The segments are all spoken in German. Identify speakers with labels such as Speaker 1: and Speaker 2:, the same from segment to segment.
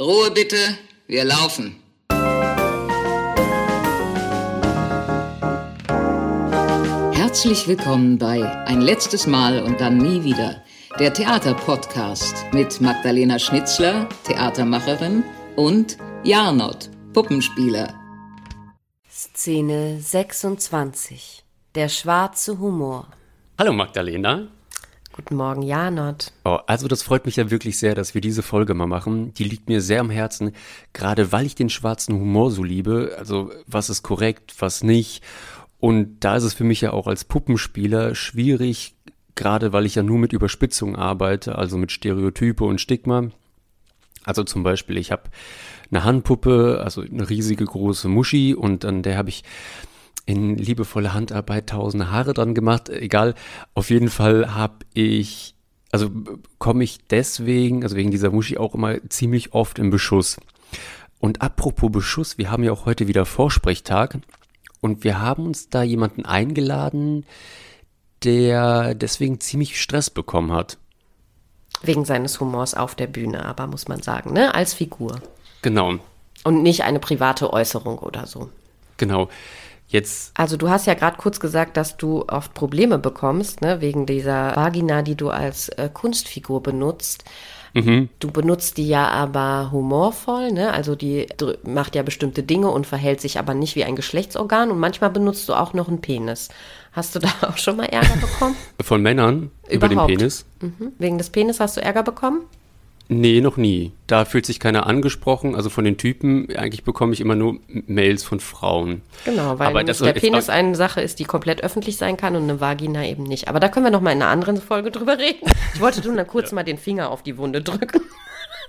Speaker 1: Ruhe bitte, wir laufen. Herzlich willkommen bei Ein letztes Mal und dann nie wieder, der Theaterpodcast mit Magdalena Schnitzler, Theatermacherin, und Jarnot, Puppenspieler.
Speaker 2: Szene 26. Der schwarze Humor.
Speaker 3: Hallo Magdalena.
Speaker 2: Guten Morgen, Janot.
Speaker 3: Oh, also das freut mich ja wirklich sehr, dass wir diese Folge mal machen. Die liegt mir sehr am Herzen, gerade weil ich den schwarzen Humor so liebe. Also was ist korrekt, was nicht. Und da ist es für mich ja auch als Puppenspieler schwierig, gerade weil ich ja nur mit Überspitzung arbeite, also mit Stereotype und Stigma. Also zum Beispiel, ich habe eine Handpuppe, also eine riesige große Muschi und an der habe ich in liebevoller Handarbeit tausende Haare dran gemacht. Egal, auf jeden Fall habe ich, also komme ich deswegen, also wegen dieser Muschi auch immer ziemlich oft im Beschuss. Und apropos Beschuss, wir haben ja auch heute wieder Vorsprechtag und wir haben uns da jemanden eingeladen, der deswegen ziemlich Stress bekommen hat.
Speaker 2: Wegen seines Humors auf der Bühne, aber muss man sagen, ne? Als Figur.
Speaker 3: Genau.
Speaker 2: Und nicht eine private Äußerung oder so.
Speaker 3: Genau. Jetzt.
Speaker 2: Also du hast ja gerade kurz gesagt, dass du oft Probleme bekommst, ne, wegen dieser Vagina, die du als äh, Kunstfigur benutzt. Mhm. Du benutzt die ja aber humorvoll, ne? Also die macht ja bestimmte Dinge und verhält sich aber nicht wie ein Geschlechtsorgan und manchmal benutzt du auch noch einen Penis. Hast du da auch schon mal Ärger bekommen?
Speaker 3: Von Männern Überhaupt. über den Penis?
Speaker 2: Mhm. Wegen des Penis hast du Ärger bekommen?
Speaker 3: Nee, noch nie. Da fühlt sich keiner angesprochen. Also von den Typen, eigentlich bekomme ich immer nur Mails von Frauen.
Speaker 2: Genau, weil Aber der Penis eine Sache ist, die komplett öffentlich sein kann und eine Vagina eben nicht. Aber da können wir noch mal in einer anderen Folge drüber reden. Ich wollte nur kurz ja. mal den Finger auf die Wunde drücken.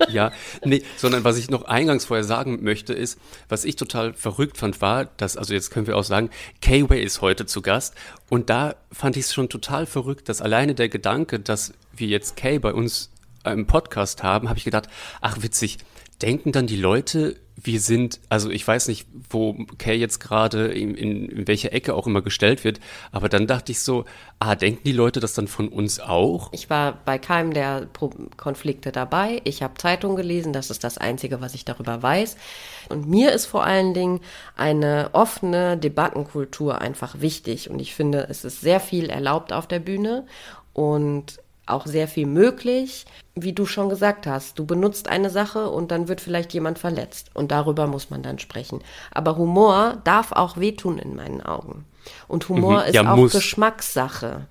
Speaker 3: Ja, nee, sondern was ich noch eingangs vorher sagen möchte, ist, was ich total verrückt fand, war, dass, also jetzt können wir auch sagen, K-Way ist heute zu Gast. Und da fand ich es schon total verrückt, dass alleine der Gedanke, dass wir jetzt Kay bei uns im Podcast haben, habe ich gedacht, ach witzig, denken dann die Leute, wir sind, also ich weiß nicht, wo Kay jetzt gerade in, in, in welche Ecke auch immer gestellt wird, aber dann dachte ich so, ah, denken die Leute das dann von uns auch?
Speaker 2: Ich war bei keinem der Konflikte dabei. Ich habe Zeitungen gelesen, das ist das Einzige, was ich darüber weiß. Und mir ist vor allen Dingen eine offene Debattenkultur einfach wichtig. Und ich finde, es ist sehr viel erlaubt auf der Bühne. Und auch sehr viel möglich. Wie du schon gesagt hast, du benutzt eine Sache und dann wird vielleicht jemand verletzt. Und darüber muss man dann sprechen. Aber Humor darf auch wehtun in meinen Augen. Und Humor mhm, ja, ist auch muss. Geschmackssache.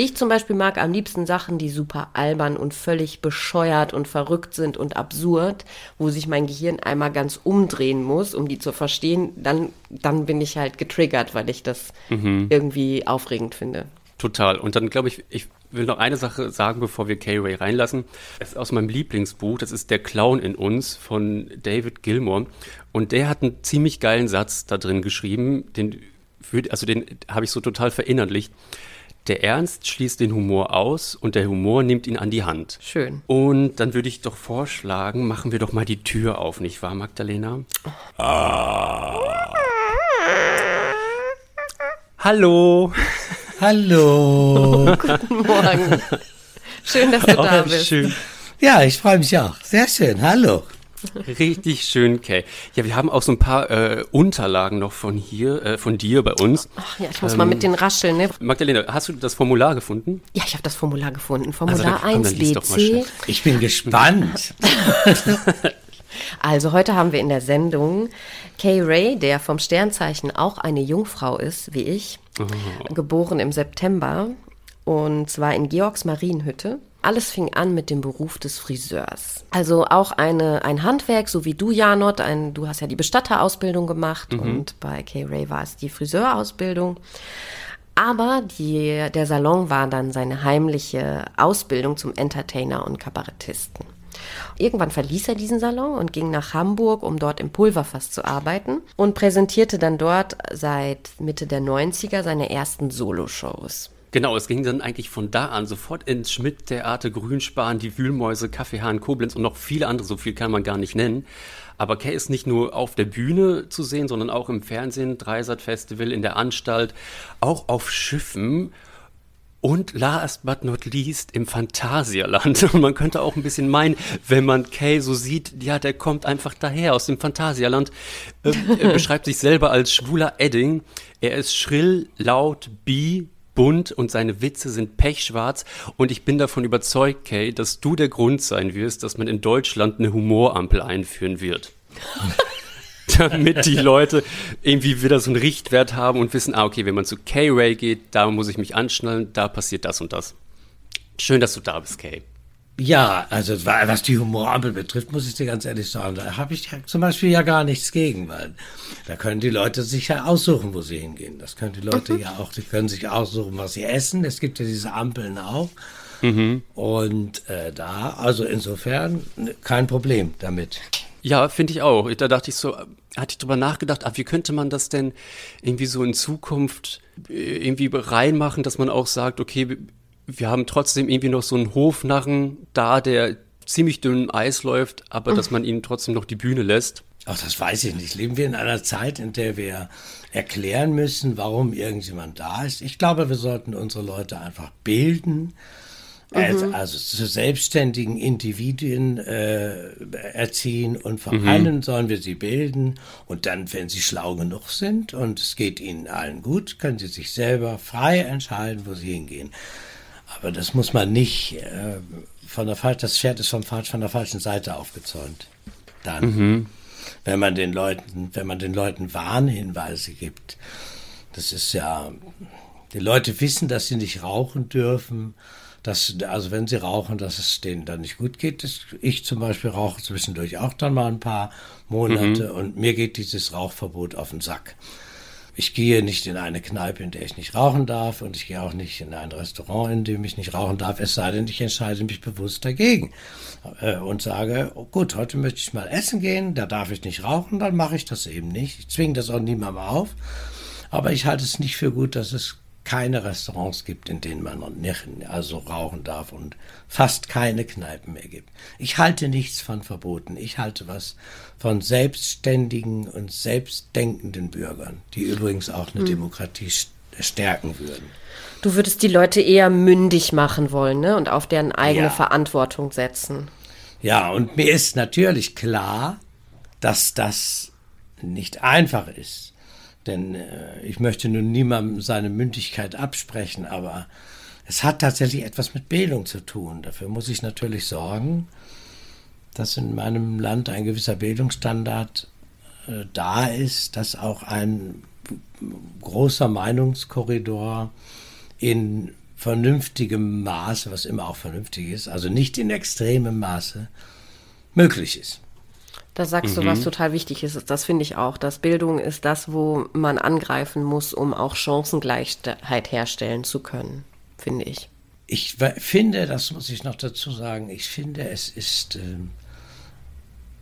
Speaker 2: Ich zum Beispiel mag am liebsten Sachen, die super albern und völlig bescheuert und verrückt sind und absurd, wo sich mein Gehirn einmal ganz umdrehen muss, um die zu verstehen. Dann, dann bin ich halt getriggert, weil ich das mhm. irgendwie aufregend finde.
Speaker 3: Total. Und dann glaube ich, ich will noch eine Sache sagen, bevor wir K-Ray reinlassen. Es ist aus meinem Lieblingsbuch, das ist Der Clown in uns von David Gilmore. Und der hat einen ziemlich geilen Satz da drin geschrieben, den, also den habe ich so total verinnerlicht. Der Ernst schließt den Humor aus und der Humor nimmt ihn an die Hand.
Speaker 2: Schön.
Speaker 3: Und dann würde ich doch vorschlagen, machen wir doch mal die Tür auf, nicht wahr, Magdalena? Oh. Ah. Hallo.
Speaker 4: Hallo.
Speaker 2: Guten Morgen. Schön, dass du oh, da bist. Schön.
Speaker 4: Ja, ich freue mich auch. Sehr schön. Hallo.
Speaker 3: Richtig schön, Kay. Ja, wir haben auch so ein paar äh, Unterlagen noch von hier, äh, von dir bei uns.
Speaker 2: Ach ja, ich muss ähm, mal mit den rascheln. Ne?
Speaker 3: Magdalena, hast du das Formular gefunden?
Speaker 2: Ja, ich habe das Formular gefunden. Formular also, 1 BC.
Speaker 4: Ich bin gespannt.
Speaker 2: also heute haben wir in der Sendung Kay Ray, der vom Sternzeichen auch eine Jungfrau ist, wie ich, oh. geboren im September und zwar in Georgs Marienhütte. Alles fing an mit dem Beruf des Friseurs. Also auch eine, ein Handwerk, so wie du, Janot. Ein, du hast ja die Bestatterausbildung gemacht mhm. und bei Kay Ray war es die Friseurausbildung. Aber die, der Salon war dann seine heimliche Ausbildung zum Entertainer und Kabarettisten. Irgendwann verließ er diesen Salon und ging nach Hamburg, um dort im Pulverfass zu arbeiten und präsentierte dann dort seit Mitte der 90er seine ersten Soloshows.
Speaker 3: Genau, es ging dann eigentlich von da an sofort ins Schmidt-Theater, Grünspan, die Wühlmäuse, Kaffeehahn, Koblenz und noch viele andere, so viel kann man gar nicht nennen. Aber Kay ist nicht nur auf der Bühne zu sehen, sondern auch im Fernsehen, Dreisat Festival, in der Anstalt, auch auf Schiffen Und last but not least im Phantasialand. Und man könnte auch ein bisschen meinen, wenn man Kay so sieht, ja, der kommt einfach daher aus dem Phantasialand. Äh, er beschreibt sich selber als schwuler Edding. Er ist schrill, laut, bi, bunt und seine Witze sind pechschwarz. Und ich bin davon überzeugt, Kay, dass du der Grund sein wirst, dass man in Deutschland eine Humorampel einführen wird. damit die Leute irgendwie wieder so einen Richtwert haben und wissen, ah, okay, wenn man zu K-Ray geht, da muss ich mich anschnallen, da passiert das und das. Schön, dass du da bist, Kay.
Speaker 4: Ja, also was die Humorampel betrifft, muss ich dir ganz ehrlich sagen, da habe ich zum Beispiel ja gar nichts gegen, weil da können die Leute sich ja aussuchen, wo sie hingehen. Das können die Leute mhm. ja auch, die können sich aussuchen, was sie essen. Es gibt ja diese Ampeln auch. Mhm. Und äh, da, also insofern kein Problem damit.
Speaker 3: Ja, finde ich auch. Da dachte ich so, hatte ich drüber nachgedacht, ah, wie könnte man das denn irgendwie so in Zukunft äh, irgendwie reinmachen, dass man auch sagt, okay, wir haben trotzdem irgendwie noch so einen Hofnarren da, der ziemlich dünn Eis läuft, aber dass man ihm trotzdem noch die Bühne lässt.
Speaker 4: Ach, das weiß ich nicht. Leben wir in einer Zeit, in der wir erklären müssen, warum irgendjemand da ist? Ich glaube, wir sollten unsere Leute einfach bilden mhm. also zu selbstständigen Individuen äh, erziehen und vor mhm. allem sollen wir sie bilden und dann, wenn sie schlau genug sind und es geht ihnen allen gut, können sie sich selber frei entscheiden, wo sie hingehen. Aber das muss man nicht äh, von der falschen, das Pferd ist vom, von der falschen Seite aufgezäunt. Dann, mhm. wenn man den Leuten, wenn man den Leuten Warnhinweise gibt, das ist ja, die Leute wissen, dass sie nicht rauchen dürfen dass, also wenn sie rauchen, dass es denen dann nicht gut geht. Ich zum Beispiel rauche zwischendurch auch dann mal ein paar Monate mhm. und mir geht dieses Rauchverbot auf den Sack. Ich gehe nicht in eine Kneipe, in der ich nicht rauchen darf und ich gehe auch nicht in ein Restaurant, in dem ich nicht rauchen darf, es sei denn, ich entscheide mich bewusst dagegen äh, und sage, oh gut, heute möchte ich mal essen gehen, da darf ich nicht rauchen, dann mache ich das eben nicht. Ich zwinge das auch niemandem auf, aber ich halte es nicht für gut, dass es keine Restaurants gibt, in denen man nicht, also rauchen darf und fast keine Kneipen mehr gibt. Ich halte nichts von Verboten. Ich halte was von selbstständigen und selbstdenkenden Bürgern, die übrigens auch eine hm. Demokratie stärken würden.
Speaker 2: Du würdest die Leute eher mündig machen wollen, ne? Und auf deren eigene ja. Verantwortung setzen.
Speaker 4: Ja, und mir ist natürlich klar, dass das nicht einfach ist. Denn äh, ich möchte nun niemandem seine Mündigkeit absprechen, aber es hat tatsächlich etwas mit Bildung zu tun. Dafür muss ich natürlich sorgen, dass in meinem Land ein gewisser Bildungsstandard äh, da ist, dass auch ein großer Meinungskorridor in vernünftigem Maße, was immer auch vernünftig ist, also nicht in extremem Maße, möglich ist.
Speaker 2: Da sagst mhm. du, was mhm. total wichtig ist. Das finde ich auch. Dass Bildung ist das, wo man angreifen muss, um auch Chancengleichheit herstellen zu können, finde ich.
Speaker 4: Ich finde, das muss ich noch dazu sagen, ich finde, es ist, äh,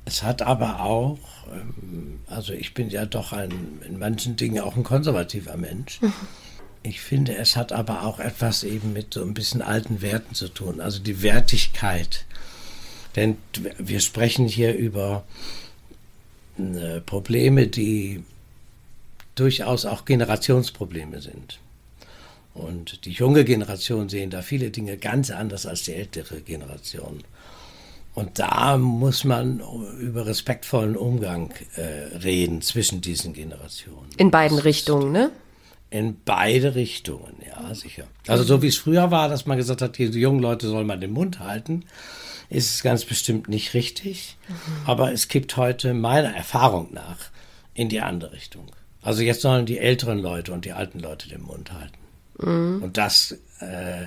Speaker 4: es hat aber auch, ähm, also ich bin ja doch ein, in manchen Dingen auch ein konservativer Mensch. Mhm. Ich finde, es hat aber auch etwas eben mit so ein bisschen alten Werten zu tun. Also die Wertigkeit denn wir sprechen hier über äh, Probleme, die durchaus auch Generationsprobleme sind. Und die junge Generation sehen da viele Dinge ganz anders als die ältere Generation. Und da muss man über respektvollen Umgang äh, reden zwischen diesen Generationen.
Speaker 2: In beiden Richtungen, ne?
Speaker 4: In beide Richtungen, ja, sicher. Also so wie es früher war, dass man gesagt hat, die jungen Leute sollen mal den Mund halten ist es ganz bestimmt nicht richtig. Mhm. Aber es kippt heute meiner Erfahrung nach in die andere Richtung. Also jetzt sollen die älteren Leute und die alten Leute den Mund halten. Mhm. Und das äh,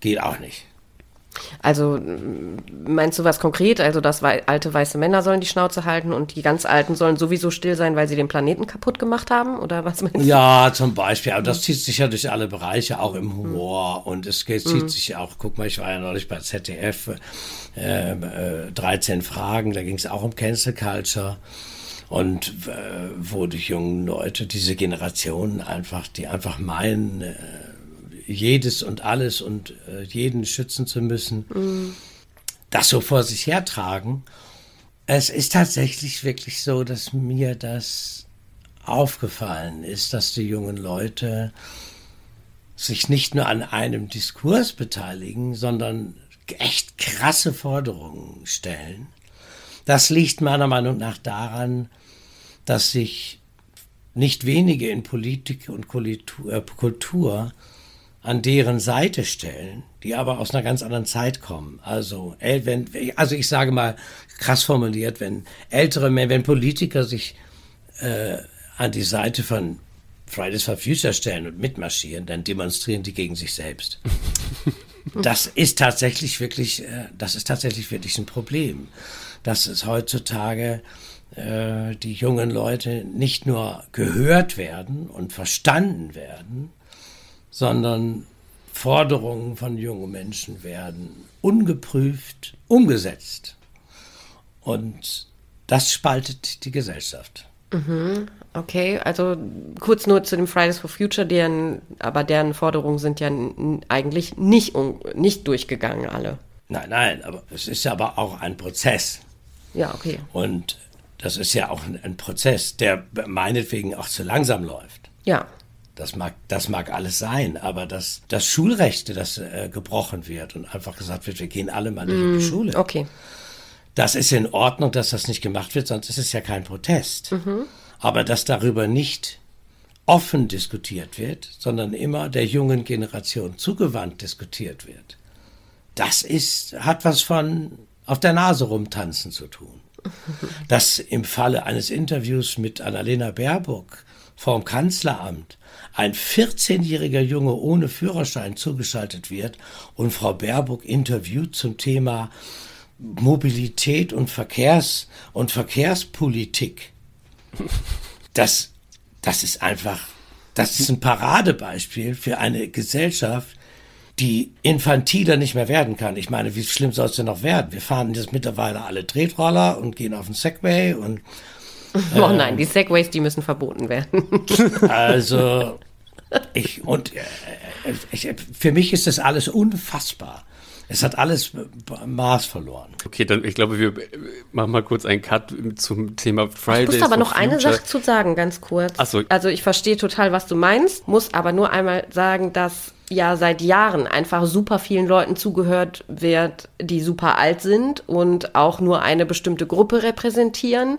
Speaker 4: geht auch nicht.
Speaker 2: Also meinst du was konkret? Also, dass alte weiße Männer sollen die Schnauze halten und die ganz Alten sollen sowieso still sein, weil sie den Planeten kaputt gemacht haben? Oder was meinst du?
Speaker 4: Ja, zum Beispiel. Aber das zieht sich ja durch alle Bereiche, auch im Humor. Und es zieht mhm. sich auch, guck mal, ich war ja neulich bei ZDF, äh, äh, 13 Fragen, da ging es auch um Cancel Culture. Und äh, wo die jungen Leute, diese Generationen einfach, die einfach meinen, äh, jedes und alles und äh, jeden schützen zu müssen, mhm. das so vor sich hertragen. Es ist tatsächlich wirklich so, dass mir das aufgefallen ist, dass die jungen Leute sich nicht nur an einem Diskurs beteiligen, sondern echt krasse Forderungen stellen. Das liegt meiner Meinung nach daran, dass sich nicht wenige in Politik und äh, Kultur an deren Seite stellen, die aber aus einer ganz anderen Zeit kommen. Also, wenn, also ich sage mal krass formuliert, wenn ältere wenn Politiker sich äh, an die Seite von Fridays for Future stellen und mitmarschieren, dann demonstrieren die gegen sich selbst. Das ist tatsächlich wirklich, äh, das ist tatsächlich wirklich ein Problem, dass es heutzutage äh, die jungen Leute nicht nur gehört werden und verstanden werden, sondern Forderungen von jungen Menschen werden ungeprüft umgesetzt. Und das spaltet die Gesellschaft.
Speaker 2: Mhm. Okay, also kurz nur zu den Fridays for Future, deren, aber deren Forderungen sind ja eigentlich nicht, nicht durchgegangen, alle.
Speaker 4: Nein, nein, aber es ist aber auch ein Prozess.
Speaker 2: Ja, okay.
Speaker 4: Und das ist ja auch ein, ein Prozess, der meinetwegen auch zu langsam läuft.
Speaker 2: Ja.
Speaker 4: Das mag, das mag alles sein, aber dass das Schulrechte, das äh, gebrochen wird und einfach gesagt wird, wir gehen alle mal nicht mm, in die mm, Schule.
Speaker 2: Okay.
Speaker 4: Das ist in Ordnung, dass das nicht gemacht wird, sonst ist es ja kein Protest. Mhm. Aber dass darüber nicht offen diskutiert wird, sondern immer der jungen Generation zugewandt diskutiert wird, das ist, hat was von auf der Nase rumtanzen zu tun. Dass im Falle eines Interviews mit Annalena Baerbock vorm Kanzleramt ein 14-jähriger Junge ohne Führerschein zugeschaltet wird und Frau Baerbock interviewt zum Thema Mobilität und Verkehrs- und Verkehrspolitik. Das, das ist einfach, das ist ein Paradebeispiel für eine Gesellschaft, die infantiler nicht mehr werden kann. Ich meine, wie schlimm soll es denn noch werden? Wir fahren jetzt mittlerweile alle Tretroller und gehen auf den Segway und
Speaker 2: äh, Oh nein, die Segways, die müssen verboten werden.
Speaker 4: Also ich und äh, ich, für mich ist das alles unfassbar. Es hat alles Maß verloren.
Speaker 3: Okay, dann ich glaube, wir machen mal kurz einen Cut zum Thema Fridays.
Speaker 2: Ich muss aber noch Future. eine Sache zu sagen, ganz kurz.
Speaker 3: Ach so.
Speaker 2: Also ich verstehe total, was du meinst, muss aber nur einmal sagen, dass ja seit Jahren einfach super vielen Leuten zugehört wird, die super alt sind und auch nur eine bestimmte Gruppe repräsentieren.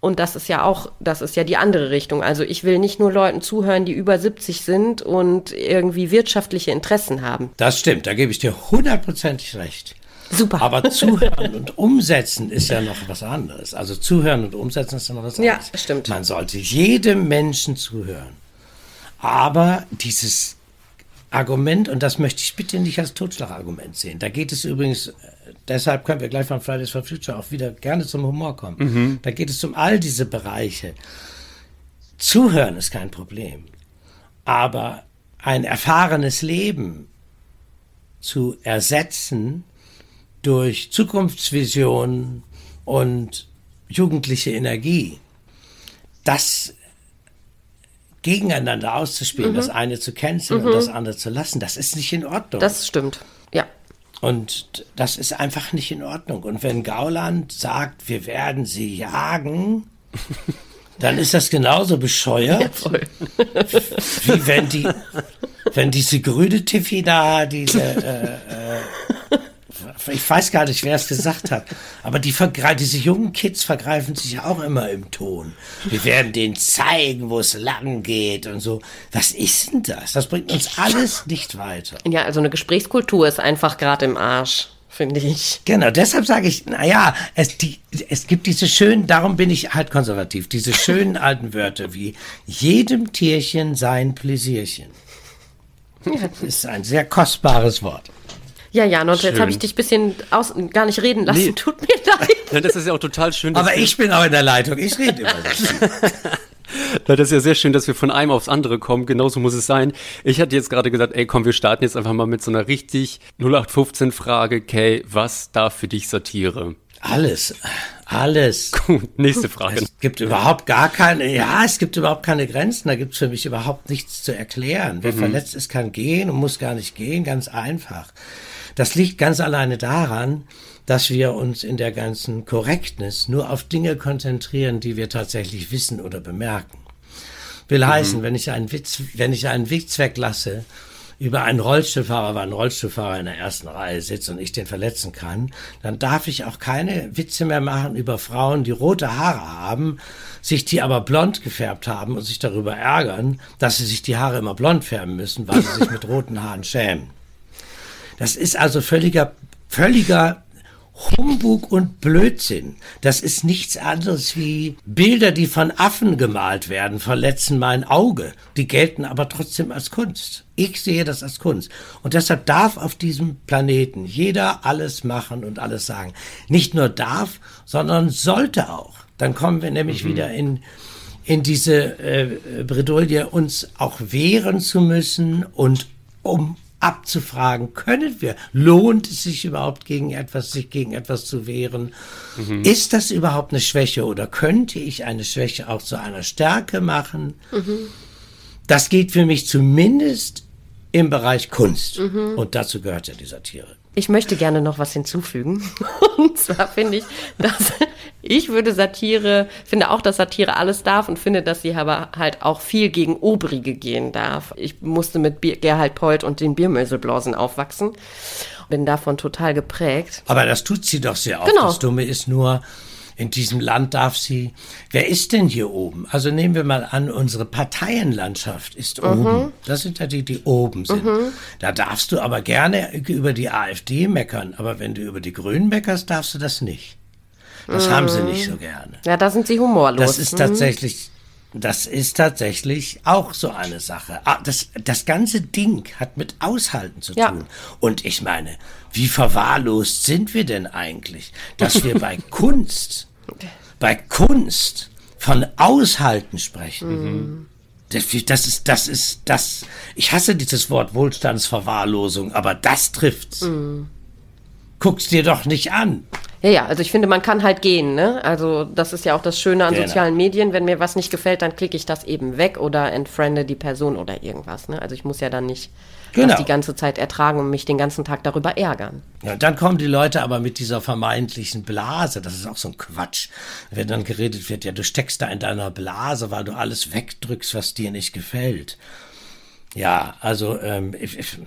Speaker 2: Und das ist ja auch, das ist ja die andere Richtung. Also ich will nicht nur Leuten zuhören, die über 70 sind und irgendwie wirtschaftliche Interessen haben.
Speaker 4: Das stimmt, da gebe ich dir hundertprozentig recht.
Speaker 2: Super.
Speaker 4: Aber zuhören und umsetzen ist ja noch was anderes. Also zuhören und umsetzen ist ja noch was anderes.
Speaker 2: Ja, stimmt.
Speaker 4: Man sollte jedem Menschen zuhören. Aber dieses Argument, und das möchte ich bitte nicht als Totschlagargument sehen. Da geht es übrigens, deshalb können wir gleich von Fridays for Future auch wieder gerne zum Humor kommen. Mhm. Da geht es um all diese Bereiche. Zuhören ist kein Problem. Aber ein erfahrenes Leben zu ersetzen durch Zukunftsvisionen und jugendliche Energie, das gegeneinander auszuspielen, mhm. das eine zu canceln mhm. und das andere zu lassen, das ist nicht in Ordnung.
Speaker 2: Das stimmt, ja.
Speaker 4: Und das ist einfach nicht in Ordnung. Und wenn Gauland sagt, wir werden sie jagen, dann ist das genauso bescheuert, ja, wie wenn die, wenn diese grüne Tiffy da diese äh, äh, ich weiß gar nicht, wer es gesagt hat, aber die diese jungen Kids vergreifen sich ja auch immer im Ton. Wir werden denen zeigen, wo es lang geht und so. Was ist denn das? Das bringt uns alles nicht weiter.
Speaker 2: Ja, also eine Gesprächskultur ist einfach gerade im Arsch finde ich.
Speaker 4: Genau, deshalb sage ich, naja, es, die, es gibt diese schönen, darum bin ich halt konservativ, diese schönen alten Wörter wie jedem Tierchen sein Pläsierchen. Das ist ein sehr kostbares Wort.
Speaker 2: Ja, ja, und jetzt habe ich dich ein bisschen aus, gar nicht reden lassen. Nee. Tut mir leid.
Speaker 3: Ja, das ist ja auch total schön.
Speaker 4: Aber ich bin auch in der Leitung. Ich rede immer.
Speaker 3: Das ist ja sehr schön, dass wir von einem aufs andere kommen. Genauso muss es sein. Ich hatte jetzt gerade gesagt, ey, komm, wir starten jetzt einfach mal mit so einer richtig 0815 Frage. Kay, was darf für dich Satire?
Speaker 4: Alles. Alles.
Speaker 3: Gut, nächste Frage.
Speaker 4: Es gibt überhaupt gar keine, ja, es gibt überhaupt keine Grenzen. Da gibt es für mich überhaupt nichts zu erklären. Wer mhm. verletzt ist, kann gehen und muss gar nicht gehen. Ganz einfach. Das liegt ganz alleine daran, dass wir uns in der ganzen Korrektness nur auf Dinge konzentrieren, die wir tatsächlich wissen oder bemerken. Will mhm. heißen, wenn ich einen Witz, wenn ich einen Witz weglasse über einen Rollstuhlfahrer, weil ein Rollstuhlfahrer in der ersten Reihe sitzt und ich den verletzen kann, dann darf ich auch keine Witze mehr machen über Frauen, die rote Haare haben, sich die aber blond gefärbt haben und sich darüber ärgern, dass sie sich die Haare immer blond färben müssen, weil sie sich mit roten Haaren schämen. Das ist also völliger, völliger Humbug und Blödsinn. Das ist nichts anderes wie Bilder, die von Affen gemalt werden, verletzen mein Auge. Die gelten aber trotzdem als Kunst. Ich sehe das als Kunst. Und deshalb darf auf diesem Planeten jeder alles machen und alles sagen. Nicht nur darf, sondern sollte auch. Dann kommen wir nämlich mhm. wieder in, in diese äh, Bredouille, uns auch wehren zu müssen und um abzufragen, können wir, lohnt es sich überhaupt gegen etwas, sich gegen etwas zu wehren? Mhm. Ist das überhaupt eine Schwäche oder könnte ich eine Schwäche auch zu einer Stärke machen? Mhm. Das geht für mich zumindest im Bereich Kunst. Mhm. Und dazu gehört ja die Satire.
Speaker 2: Ich möchte gerne noch was hinzufügen. Und zwar finde ich, dass ich würde Satire, finde auch, dass Satire alles darf und finde, dass sie aber halt auch viel gegen Obrige gehen darf. Ich musste mit Gerhard Polt und den Biermöselblasen aufwachsen. Bin davon total geprägt.
Speaker 4: Aber das tut sie doch sehr oft. Genau. Das Dumme ist nur, in diesem Land darf sie. Wer ist denn hier oben? Also nehmen wir mal an, unsere Parteienlandschaft ist mhm. oben. Das sind ja die, die oben sind. Mhm. Da darfst du aber gerne über die AfD meckern, aber wenn du über die Grünen meckerst, darfst du das nicht. Das mhm. haben sie nicht so gerne.
Speaker 2: Ja, da sind sie humorlos.
Speaker 4: Das ist mhm. tatsächlich, das ist tatsächlich auch so eine Sache. Ah, das, das ganze Ding hat mit Aushalten zu ja. tun. Und ich meine, wie verwahrlost sind wir denn eigentlich, dass wir bei Kunst bei Kunst von Aushalten sprechen. Mhm. Das, das, ist, das ist, das, ich hasse dieses Wort Wohlstandsverwahrlosung, aber das trifft's. Mhm. Guck's dir doch nicht an.
Speaker 2: Ja, ja, also ich finde, man kann halt gehen, ne? Also das ist ja auch das Schöne an genau. sozialen Medien. Wenn mir was nicht gefällt, dann klicke ich das eben weg oder entfriende die Person oder irgendwas, ne? Also ich muss ja dann nicht genau. das die ganze Zeit ertragen und mich den ganzen Tag darüber ärgern.
Speaker 4: Ja, und dann kommen die Leute aber mit dieser vermeintlichen Blase. Das ist auch so ein Quatsch. Wenn dann geredet wird, ja, du steckst da in deiner Blase, weil du alles wegdrückst, was dir nicht gefällt. Ja, also ähm, ich, ich,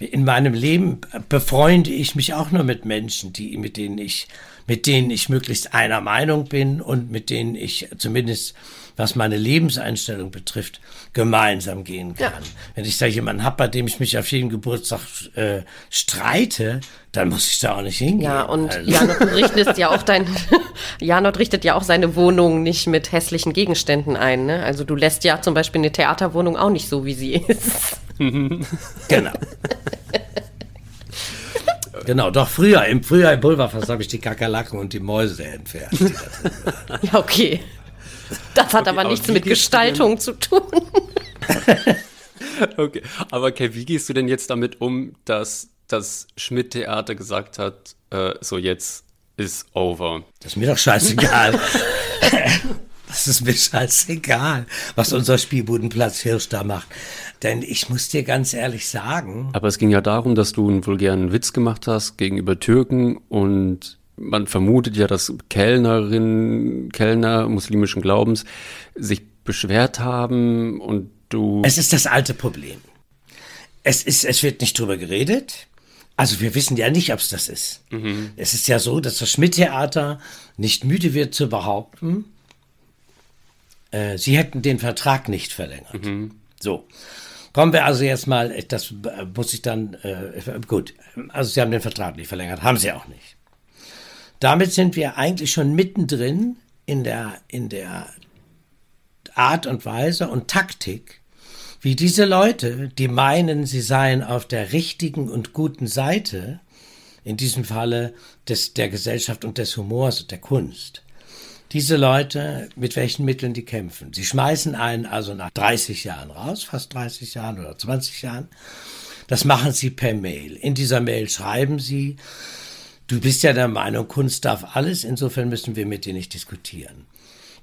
Speaker 4: in meinem Leben befreunde ich mich auch nur mit Menschen, die, mit denen ich, mit denen ich möglichst einer Meinung bin und mit denen ich zumindest was meine Lebenseinstellung betrifft, gemeinsam gehen kann. Ja. Wenn ich da jemanden habe, bei dem ich mich auf jeden Geburtstag äh, streite, dann muss ich da auch nicht hingehen.
Speaker 2: Ja, und also. Janot richtet ja auch dein, Janot richtet ja auch seine Wohnung nicht mit hässlichen Gegenständen ein. Ne? Also du lässt ja zum Beispiel eine Theaterwohnung auch nicht so, wie sie ist.
Speaker 4: genau. Genau, doch früher, im Frühjahr im Pulverfass habe ich die Kakerlaken und die Mäuse entfernt.
Speaker 2: ja, okay. Das hat okay, aber nichts mit Gestaltung zu tun.
Speaker 3: okay, aber okay, wie gehst du denn jetzt damit um, dass das Schmidt-Theater gesagt hat, äh, so jetzt ist over?
Speaker 4: Das ist mir doch scheißegal. Das ist mir scheißegal, was unser Spielbudenplatz Hirsch da macht. Denn ich muss dir ganz ehrlich sagen.
Speaker 3: Aber es ging ja darum, dass du einen vulgären Witz gemacht hast gegenüber Türken und man vermutet ja, dass Kellnerinnen, Kellner muslimischen Glaubens sich beschwert haben und du.
Speaker 4: Es ist das alte Problem. Es ist, es wird nicht drüber geredet. Also wir wissen ja nicht, ob es das ist. Mhm. Es ist ja so, dass das Schmidt-Theater nicht müde wird zu behaupten, äh, sie hätten den Vertrag nicht verlängert. Mhm. So. Kommen wir also jetzt mal, das muss ich dann, äh, gut, also sie haben den Vertrag nicht verlängert, haben sie auch nicht. Damit sind wir eigentlich schon mittendrin in der, in der Art und Weise und Taktik, wie diese Leute, die meinen, sie seien auf der richtigen und guten Seite, in diesem Falle des, der Gesellschaft und des Humors und der Kunst, diese Leute, mit welchen Mitteln die kämpfen. Sie schmeißen einen also nach 30 Jahren raus, fast 30 Jahren oder 20 Jahren. Das machen sie per Mail. In dieser Mail schreiben sie, Du bist ja der Meinung, Kunst darf alles, insofern müssen wir mit dir nicht diskutieren.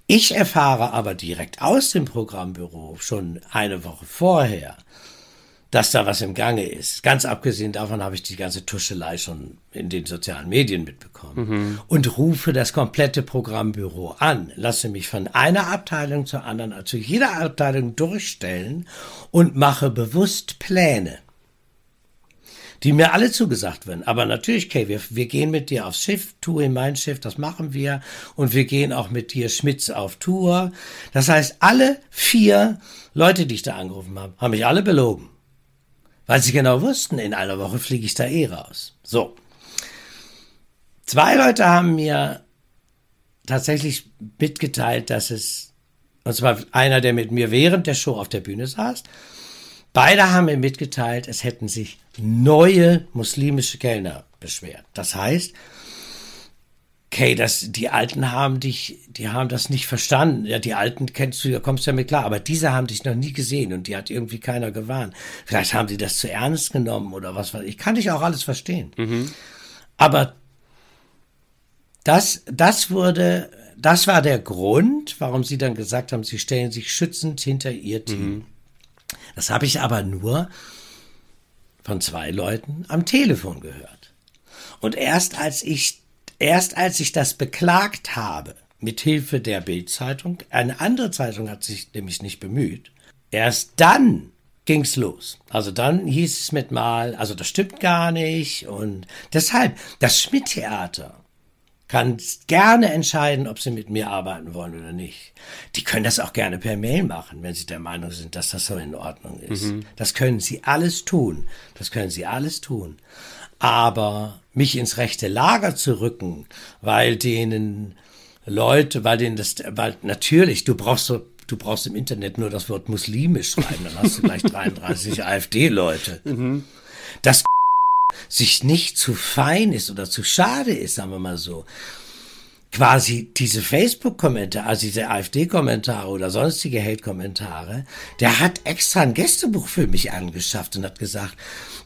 Speaker 4: Ich erfahre aber direkt aus dem Programmbüro schon eine Woche vorher, dass da was im Gange ist. Ganz abgesehen davon habe ich die ganze Tuschelei schon in den sozialen Medien mitbekommen. Mhm. Und rufe das komplette Programmbüro an, lasse mich von einer Abteilung zur anderen, zu jeder Abteilung durchstellen und mache bewusst Pläne. Die mir alle zugesagt werden. Aber natürlich, Kay, wir, wir gehen mit dir aufs Schiff, Tour in mein Schiff, das machen wir. Und wir gehen auch mit dir Schmitz auf Tour. Das heißt, alle vier Leute, die ich da angerufen habe, haben mich alle belogen. Weil sie genau wussten, in einer Woche fliege ich da eh raus. So. Zwei Leute haben mir tatsächlich mitgeteilt, dass es, und zwar einer, der mit mir während der Show auf der Bühne saß, beide haben mir mitgeteilt, es hätten sich neue muslimische Kellner beschwert. Das heißt, okay, das, die Alten haben dich, die haben das nicht verstanden. Ja, die Alten kennst du, da kommst du damit klar. Aber diese haben dich noch nie gesehen und die hat irgendwie keiner gewarnt. Vielleicht haben sie das zu ernst genommen oder was weiß ich. Kann ich auch alles verstehen. Mhm. Aber das, das wurde, das war der Grund, warum sie dann gesagt haben, sie stellen sich schützend hinter ihr Team. Mhm. Das habe ich aber nur von zwei Leuten am Telefon gehört. Und erst als ich, erst als ich das beklagt habe, mit Hilfe der Bildzeitung, eine andere Zeitung hat sich nämlich nicht bemüht, erst dann ging's los. Also dann hieß es mit mal, also das stimmt gar nicht und deshalb das Schmidt-Theater kann gerne entscheiden, ob sie mit mir arbeiten wollen oder nicht. Die können das auch gerne per Mail machen, wenn sie der Meinung sind, dass das so in Ordnung ist. Mhm. Das können sie alles tun. Das können sie alles tun. Aber mich ins rechte Lager zu rücken, weil denen Leute, weil denen das, weil natürlich, du brauchst so du brauchst im Internet nur das Wort muslimisch schreiben, dann hast du gleich 33 AfD-Leute. Mhm. Das sich nicht zu fein ist oder zu schade ist, sagen wir mal so, quasi diese Facebook-Kommentare, also diese AfD-Kommentare oder sonstige Hate-Kommentare, der hat extra ein Gästebuch für mich angeschafft und hat gesagt,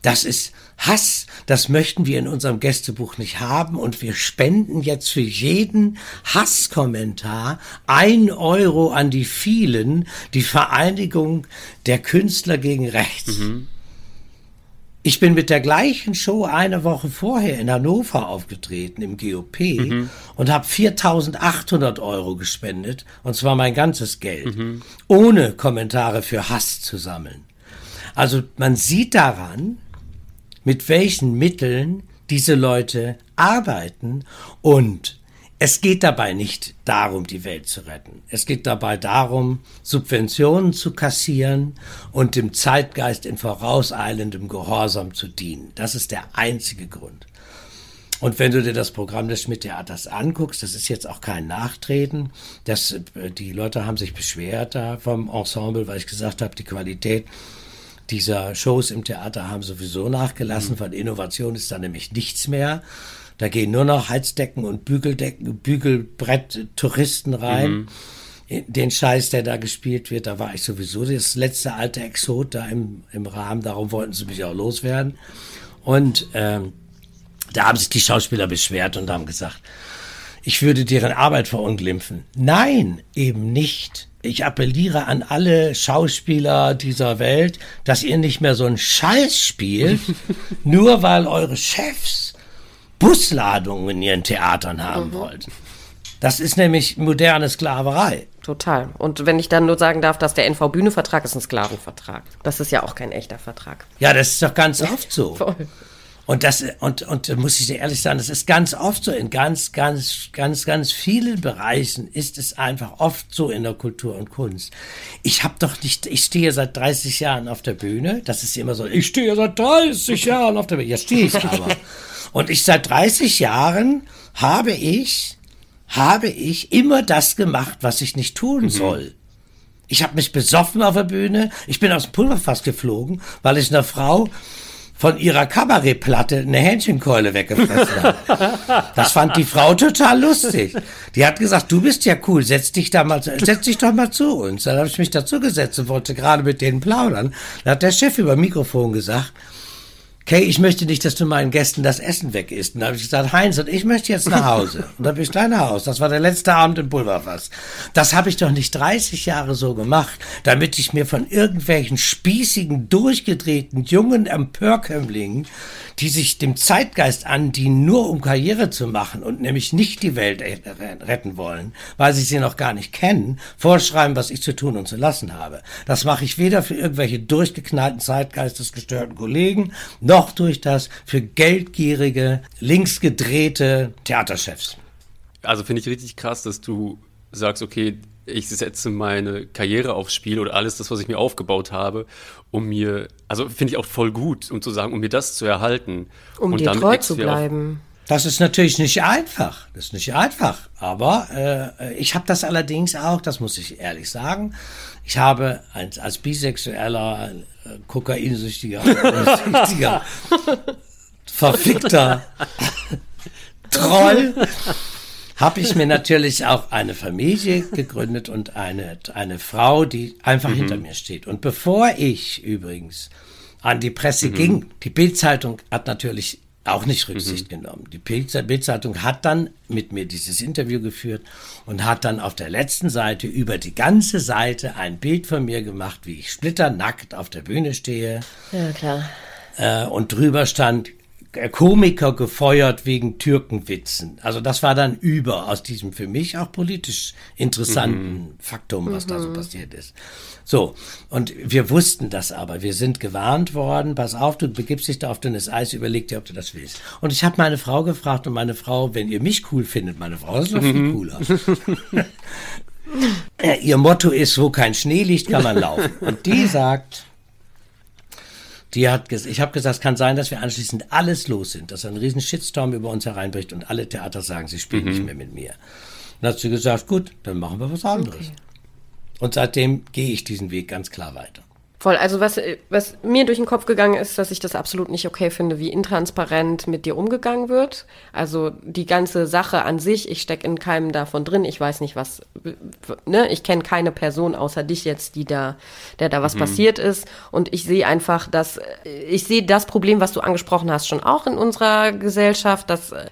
Speaker 4: das ist Hass, das möchten wir in unserem Gästebuch nicht haben und wir spenden jetzt für jeden Hasskommentar ein Euro an die vielen, die Vereinigung der Künstler gegen Rechts. Mhm. Ich bin mit der gleichen Show eine Woche vorher in Hannover aufgetreten im GOP mhm. und habe 4.800 Euro gespendet, und zwar mein ganzes Geld, mhm. ohne Kommentare für Hass zu sammeln. Also man sieht daran, mit welchen Mitteln diese Leute arbeiten und es geht dabei nicht darum, die Welt zu retten. Es geht dabei darum, Subventionen zu kassieren und dem Zeitgeist in vorauseilendem Gehorsam zu dienen. Das ist der einzige Grund. Und wenn du dir das Programm des Schmidt-Theaters anguckst, das ist jetzt auch kein Nachtreten, das, die Leute haben sich beschwert da vom Ensemble, weil ich gesagt habe, die Qualität dieser Shows im Theater haben sowieso nachgelassen. Mhm. Von Innovation ist da nämlich nichts mehr. Da gehen nur noch Heizdecken und Bügeldecken, Bügelbrett-Touristen rein. Mhm. Den Scheiß, der da gespielt wird, da war ich sowieso das letzte alte Exot da im, im Rahmen. Darum wollten sie mich auch loswerden. Und ähm, da haben sich die Schauspieler beschwert und haben gesagt, ich würde deren Arbeit verunglimpfen. Nein, eben nicht. Ich appelliere an alle Schauspieler dieser Welt, dass ihr nicht mehr so einen Scheiß spielt, nur weil eure Chefs Busladungen in ihren Theatern haben mhm. wollten. Das ist nämlich moderne Sklaverei.
Speaker 2: Total. Und wenn ich dann nur sagen darf, dass der NV-Bühne-Vertrag ist ein Sklavenvertrag. Das ist ja auch kein echter Vertrag.
Speaker 4: Ja, das ist doch ganz oft so. Voll. Und das, und, und muss ich dir ehrlich sagen, das ist ganz oft so. In ganz, ganz, ganz, ganz vielen Bereichen ist es einfach oft so in der Kultur und Kunst. Ich habe doch nicht, ich stehe seit 30 Jahren auf der Bühne. Das ist immer so, ich stehe seit 30 Jahren auf der Bühne. Ja, stehe ich aber. Und ich seit 30 Jahren habe ich, habe ich immer das gemacht, was ich nicht tun mhm. soll. Ich habe mich besoffen auf der Bühne. Ich bin aus dem Pulverfass geflogen, weil ich einer Frau von ihrer Kabarettplatte eine Hähnchenkeule weggefressen hat. Das fand die Frau total lustig. Die hat gesagt, du bist ja cool, setz dich da mal, setz dich doch mal zu uns. Dann habe ich mich dazu gesetzt und wollte gerade mit denen plaudern. Da hat der Chef über Mikrofon gesagt, Kay, ich möchte nicht, dass du meinen Gästen das Essen weg isst. Und da habe ich gesagt, Heinz, und ich möchte jetzt nach Hause. Und da bin ich gleich nach Hause. Das war der letzte Abend im Pulverfass. Das habe ich doch nicht 30 Jahre so gemacht, damit ich mir von irgendwelchen spießigen, durchgedrehten, jungen Empörkömmlingen die sich dem Zeitgeist andienen, nur um Karriere zu machen und nämlich nicht die Welt retten wollen, weil sie sie noch gar nicht kennen, vorschreiben, was ich zu tun und zu lassen habe. Das mache ich weder für irgendwelche durchgeknallten, zeitgeistesgestörten Kollegen, noch auch durch das für geldgierige, linksgedrehte Theaterchefs.
Speaker 3: Also finde ich richtig krass, dass du sagst, okay, ich setze meine Karriere aufs Spiel oder alles das, was ich mir aufgebaut habe, um mir, also finde ich auch voll gut, um zu sagen, um mir das zu erhalten.
Speaker 2: Um
Speaker 3: und
Speaker 2: dir treu zu bleiben.
Speaker 4: Das ist natürlich nicht einfach. Das ist nicht einfach. Aber äh, ich habe das allerdings auch, das muss ich ehrlich sagen. Ich habe als, als bisexueller, kokainsüchtiger, süchtiger, verfickter Troll habe ich mir natürlich auch eine Familie gegründet und eine, eine Frau, die einfach mhm. hinter mir steht. Und bevor ich übrigens an die Presse mhm. ging, die Bildzeitung hat natürlich auch nicht Rücksicht mhm. genommen. Die Bildzeitung hat dann mit mir dieses Interview geführt und hat dann auf der letzten Seite über die ganze Seite ein Bild von mir gemacht, wie ich splitternackt auf der Bühne stehe.
Speaker 2: Ja, klar.
Speaker 4: Äh, und drüber stand Komiker gefeuert wegen Türkenwitzen. Also das war dann über aus diesem für mich auch politisch interessanten mhm. Faktum, was mhm. da so mhm. passiert ist. So, und wir wussten das aber. Wir sind gewarnt worden, pass auf, du begibst dich da auf dünnes Eis, überleg dir, ob du das willst. Und ich habe meine Frau gefragt und meine Frau, wenn ihr mich cool findet, meine Frau ist noch viel mhm. cooler. ihr Motto ist, wo kein Schnee liegt, kann man laufen. Und die sagt, die hat ich habe gesagt, es kann sein, dass wir anschließend alles los sind, dass ein riesen Shitstorm über uns hereinbricht und alle Theater sagen, sie spielen mhm. nicht mehr mit mir. Dann hat sie gesagt, gut, dann machen wir was anderes. Okay. Und seitdem gehe ich diesen Weg ganz klar weiter.
Speaker 2: Voll. Also was, was mir durch den Kopf gegangen ist, dass ich das absolut nicht okay finde, wie intransparent mit dir umgegangen wird. Also die ganze Sache an sich, ich stecke in keinem davon drin. Ich weiß nicht, was, ne, ich kenne keine Person außer dich jetzt, die da, der da was mhm. passiert ist. Und ich sehe einfach, dass, ich sehe das Problem, was du angesprochen hast, schon auch in unserer Gesellschaft, dass äh,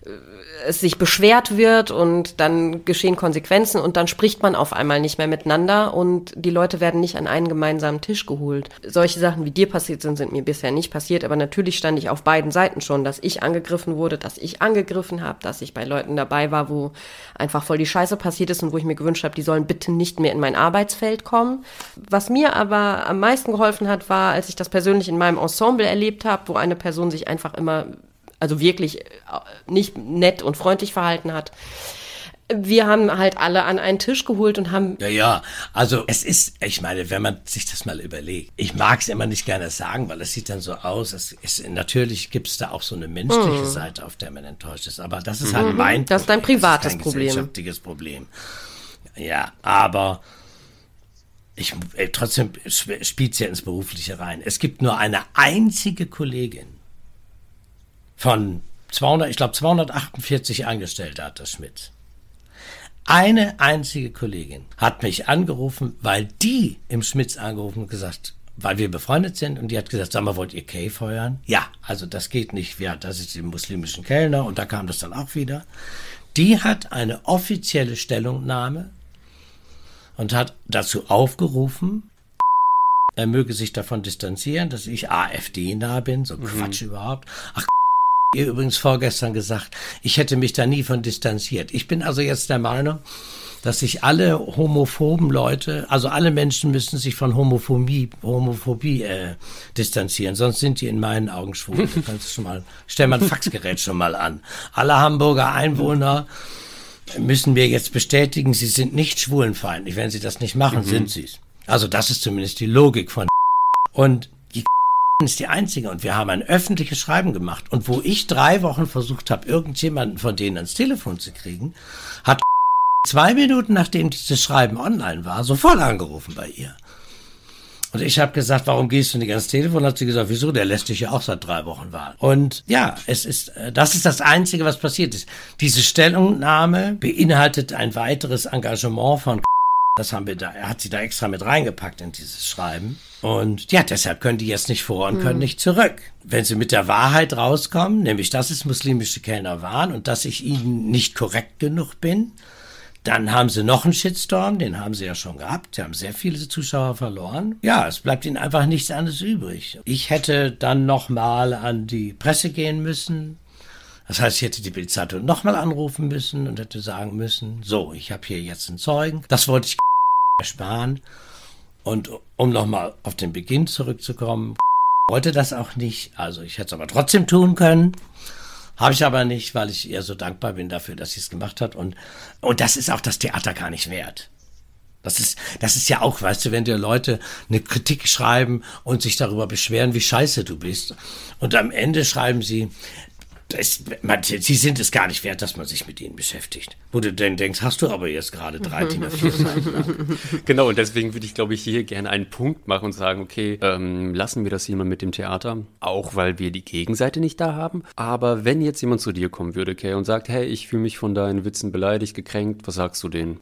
Speaker 2: es sich beschwert wird und dann geschehen Konsequenzen und dann spricht man auf einmal nicht mehr miteinander und die Leute werden nicht an einen gemeinsamen Tisch geholt. Solche Sachen, wie dir passiert sind, sind mir bisher nicht passiert, aber natürlich stand ich auf beiden Seiten schon, dass ich angegriffen wurde, dass ich angegriffen habe, dass ich bei Leuten dabei war, wo einfach voll die Scheiße passiert ist und wo ich mir gewünscht habe, die sollen bitte nicht mehr in mein Arbeitsfeld kommen. Was mir aber am meisten geholfen hat, war, als ich das persönlich in meinem Ensemble erlebt habe, wo eine Person sich einfach immer also wirklich äh, nicht nett und freundlich verhalten hat. Wir haben halt alle an einen Tisch geholt und haben.
Speaker 4: Ja, ja, also es ist, ich meine, wenn man sich das mal überlegt, ich mag es immer nicht gerne sagen, weil es sieht dann so aus, es ist, natürlich gibt es da auch so eine menschliche mhm. Seite, auf der man enttäuscht ist, aber das ist halt mhm. mein
Speaker 2: Das ist dein privates das ist Problem.
Speaker 4: gesellschaftliches Problem. Ja, aber ich, äh, trotzdem spielt es ja ins Berufliche rein. Es gibt nur eine einzige Kollegin, von 200, ich glaube 248 Angestellte hat das Schmidt. Eine einzige Kollegin hat mich angerufen, weil die im Schmitz angerufen und gesagt, weil wir befreundet sind und die hat gesagt, sag mal, wollt ihr Kay feuern? Ja, also das geht nicht. Ja, das ist die muslimischen Kellner und da kam das dann auch wieder. Die hat eine offizielle Stellungnahme und hat dazu aufgerufen, er möge sich davon distanzieren, dass ich AfD-nah bin, so mhm. Quatsch überhaupt. Ach, ihr übrigens vorgestern gesagt, ich hätte mich da nie von distanziert. Ich bin also jetzt der Meinung, dass sich alle homophoben Leute, also alle Menschen müssen sich von Homophobie, Homophobie äh, distanzieren, sonst sind die in meinen Augen schwul. Du kannst schon mal, stell mal ein Faxgerät schon mal an. Alle Hamburger Einwohner müssen mir jetzt bestätigen, sie sind nicht schwulenfeindlich. Wenn sie das nicht machen, mhm. sind sie es. Also das ist zumindest die Logik von und ist die einzige und wir haben ein öffentliches Schreiben gemacht. Und wo ich drei Wochen versucht habe, irgendjemanden von denen ans Telefon zu kriegen, hat zwei Minuten nachdem dieses Schreiben online war, sofort angerufen bei ihr. Und ich habe gesagt, warum gehst du nicht ans Telefon? Hat sie gesagt, wieso? Der lässt dich ja auch seit drei Wochen warten. Und ja, es ist, äh, das ist das Einzige, was passiert ist. Diese Stellungnahme beinhaltet ein weiteres Engagement von das haben wir da, er hat sie da extra mit reingepackt in dieses Schreiben. Und ja, deshalb können die jetzt nicht vor und können mhm. nicht zurück. Wenn sie mit der Wahrheit rauskommen, nämlich dass es muslimische Kellner waren und dass ich ihnen nicht korrekt genug bin, dann haben sie noch einen Shitstorm, den haben sie ja schon gehabt. Sie haben sehr viele Zuschauer verloren. Ja, es bleibt ihnen einfach nichts anderes übrig. Ich hätte dann nochmal an die Presse gehen müssen. Das heißt, ich hätte die Bildzeitung nochmal anrufen müssen und hätte sagen müssen, so, ich habe hier jetzt einen Zeugen. Das wollte ich ersparen. Und um nochmal auf den Beginn zurückzukommen, wollte das auch nicht. Also ich hätte es aber trotzdem tun können. Habe ich aber nicht, weil ich ihr so dankbar bin dafür, dass sie es gemacht hat. Und, und das ist auch das Theater gar nicht wert. Das ist, das ist ja auch, weißt du, wenn dir Leute eine Kritik schreiben und sich darüber beschweren, wie scheiße du bist. Und am Ende schreiben sie, das, man, sie sind es gar nicht wert, dass man sich mit ihnen beschäftigt. Wo du denn denkst, hast du aber jetzt gerade drei DIN A4 Seiten
Speaker 3: Genau, und deswegen würde ich, glaube ich, hier gerne einen Punkt machen und sagen, okay, ähm, lassen wir das hier mal mit dem Theater, auch weil wir die Gegenseite nicht da haben. Aber wenn jetzt jemand zu dir kommen würde, Kay, und sagt, hey, ich fühle mich von deinen Witzen beleidigt, gekränkt, was sagst du denen?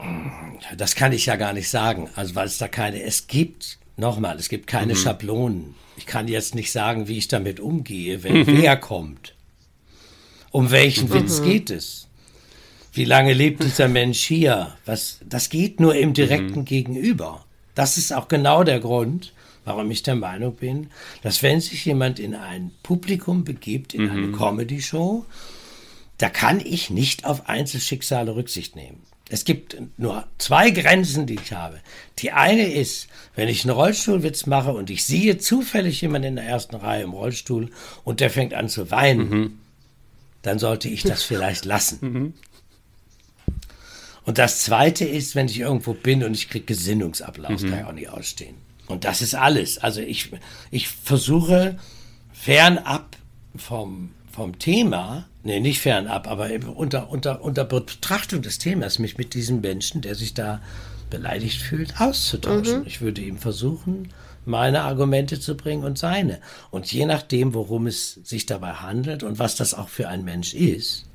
Speaker 4: Das kann ich ja gar nicht sagen, also weil es da keine, es gibt, nochmal, es gibt keine mhm. Schablonen. Ich kann jetzt nicht sagen, wie ich damit umgehe, wenn mhm. wer kommt. Um welchen mhm. Witz geht es? Wie lange lebt dieser Mensch hier? Was, das geht nur im direkten mhm. Gegenüber. Das ist auch genau der Grund, warum ich der Meinung bin, dass wenn sich jemand in ein Publikum begibt, in mhm. eine Comedy-Show, da kann ich nicht auf Einzelschicksale Rücksicht nehmen. Es gibt nur zwei Grenzen, die ich habe. Die eine ist, wenn ich einen Rollstuhlwitz mache und ich sehe zufällig jemanden in der ersten Reihe im Rollstuhl und der fängt an zu weinen, mhm dann sollte ich das vielleicht lassen. Mhm. Und das Zweite ist, wenn ich irgendwo bin und ich kriege Gesinnungsapplaus, mhm. kann ich auch nicht ausstehen. Und das ist alles. Also ich, ich versuche fernab vom, vom Thema, nee, nicht fernab, aber unter, unter, unter Betrachtung des Themas, mich mit diesem Menschen, der sich da beleidigt fühlt, auszutauschen. Mhm. Ich würde ihm versuchen, meine Argumente zu bringen und seine. Und je nachdem, worum es sich dabei handelt und was das auch für ein Mensch ist,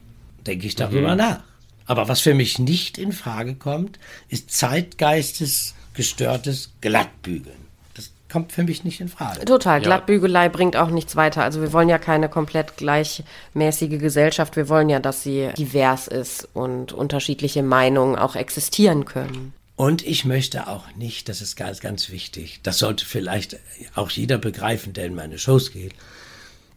Speaker 4: denke ich darüber mhm. nach. Aber was für mich nicht in Frage kommt, ist zeitgeistesgestörtes Glattbügeln. Das kommt für mich nicht in Frage.
Speaker 2: Total. Ja. Glattbügelei bringt auch nichts weiter. Also wir wollen ja keine komplett gleichmäßige Gesellschaft. Wir wollen ja, dass sie divers ist und unterschiedliche Meinungen auch existieren können.
Speaker 4: Und ich möchte auch nicht, das ist ganz, ganz wichtig, das sollte vielleicht auch jeder begreifen, der in meine Shows geht.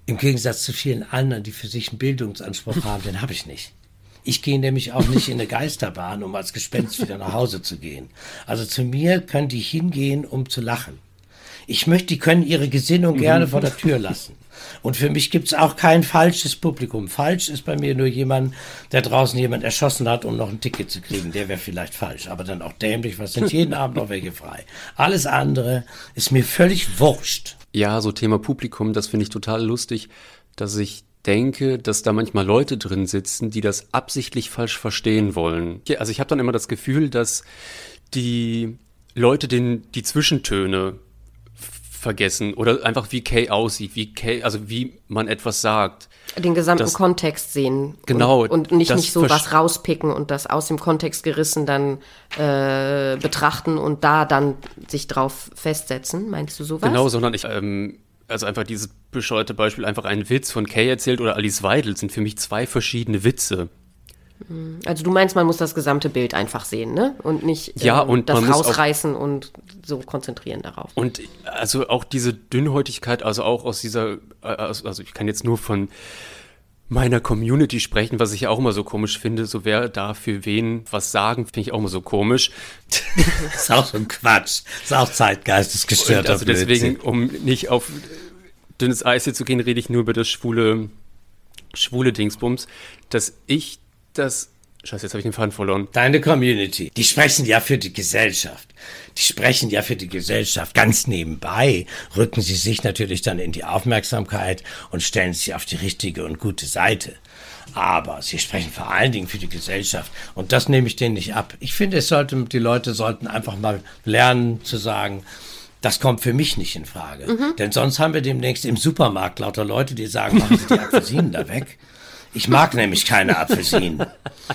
Speaker 4: Im Gegensatz zu vielen anderen, die für sich einen Bildungsanspruch haben, den habe ich nicht. Ich gehe nämlich auch nicht in eine Geisterbahn, um als Gespenst wieder nach Hause zu gehen. Also zu mir können die hingehen, um zu lachen. Ich möchte, die können ihre Gesinnung gerne vor der Tür lassen. Und für mich gibt es auch kein falsches Publikum. Falsch ist bei mir nur jemand, der draußen jemand erschossen hat, um noch ein Ticket zu kriegen. Der wäre vielleicht falsch, aber dann auch dämlich, was sind jeden Abend noch welche frei. Alles andere ist mir völlig wurscht.
Speaker 3: Ja, so Thema Publikum, das finde ich total lustig, dass ich denke, dass da manchmal Leute drin sitzen, die das absichtlich falsch verstehen wollen. Also ich habe dann immer das Gefühl, dass die Leute den, die Zwischentöne vergessen oder einfach wie Kay aussieht, wie Kay, also wie man etwas sagt.
Speaker 2: Den gesamten das, Kontext sehen.
Speaker 3: Genau.
Speaker 2: Und, und nicht, nicht so was rauspicken und das aus dem Kontext gerissen dann äh, betrachten und da dann sich drauf festsetzen. Meinst du sowas?
Speaker 3: Genau, sondern ich, ähm, also einfach dieses bescheuerte Beispiel, einfach einen Witz von Kay erzählt oder Alice Weidel sind für mich zwei verschiedene Witze.
Speaker 2: Also du meinst, man muss das gesamte Bild einfach sehen, ne? Und nicht
Speaker 3: ja, ähm, und
Speaker 2: das rausreißen und so konzentrieren darauf.
Speaker 3: Und also auch diese Dünnhäutigkeit, also auch aus dieser, äh, also ich kann jetzt nur von meiner Community sprechen, was ich auch immer so komisch finde, so wer da für wen was sagen, finde ich auch immer so komisch.
Speaker 4: ist auch so ein Quatsch. Ist auch zeitgeistesgestört.
Speaker 3: Also deswegen, um nicht auf dünnes Eis hier zu gehen, rede ich nur über das schwule, schwule Dingsbums, dass ich das Scheiße, jetzt habe ich den Faden verloren.
Speaker 4: Deine Community, die sprechen ja für die Gesellschaft. Die sprechen ja für die Gesellschaft. Ganz nebenbei rücken sie sich natürlich dann in die Aufmerksamkeit und stellen sich auf die richtige und gute Seite. Aber sie sprechen vor allen Dingen für die Gesellschaft. Und das nehme ich denen nicht ab. Ich finde, es sollte, die Leute sollten einfach mal lernen zu sagen, das kommt für mich nicht in Frage. Mhm. Denn sonst haben wir demnächst im Supermarkt lauter Leute, die sagen, machen Sie die Apfelsinen da weg. Ich mag nämlich keine Apfelsinen.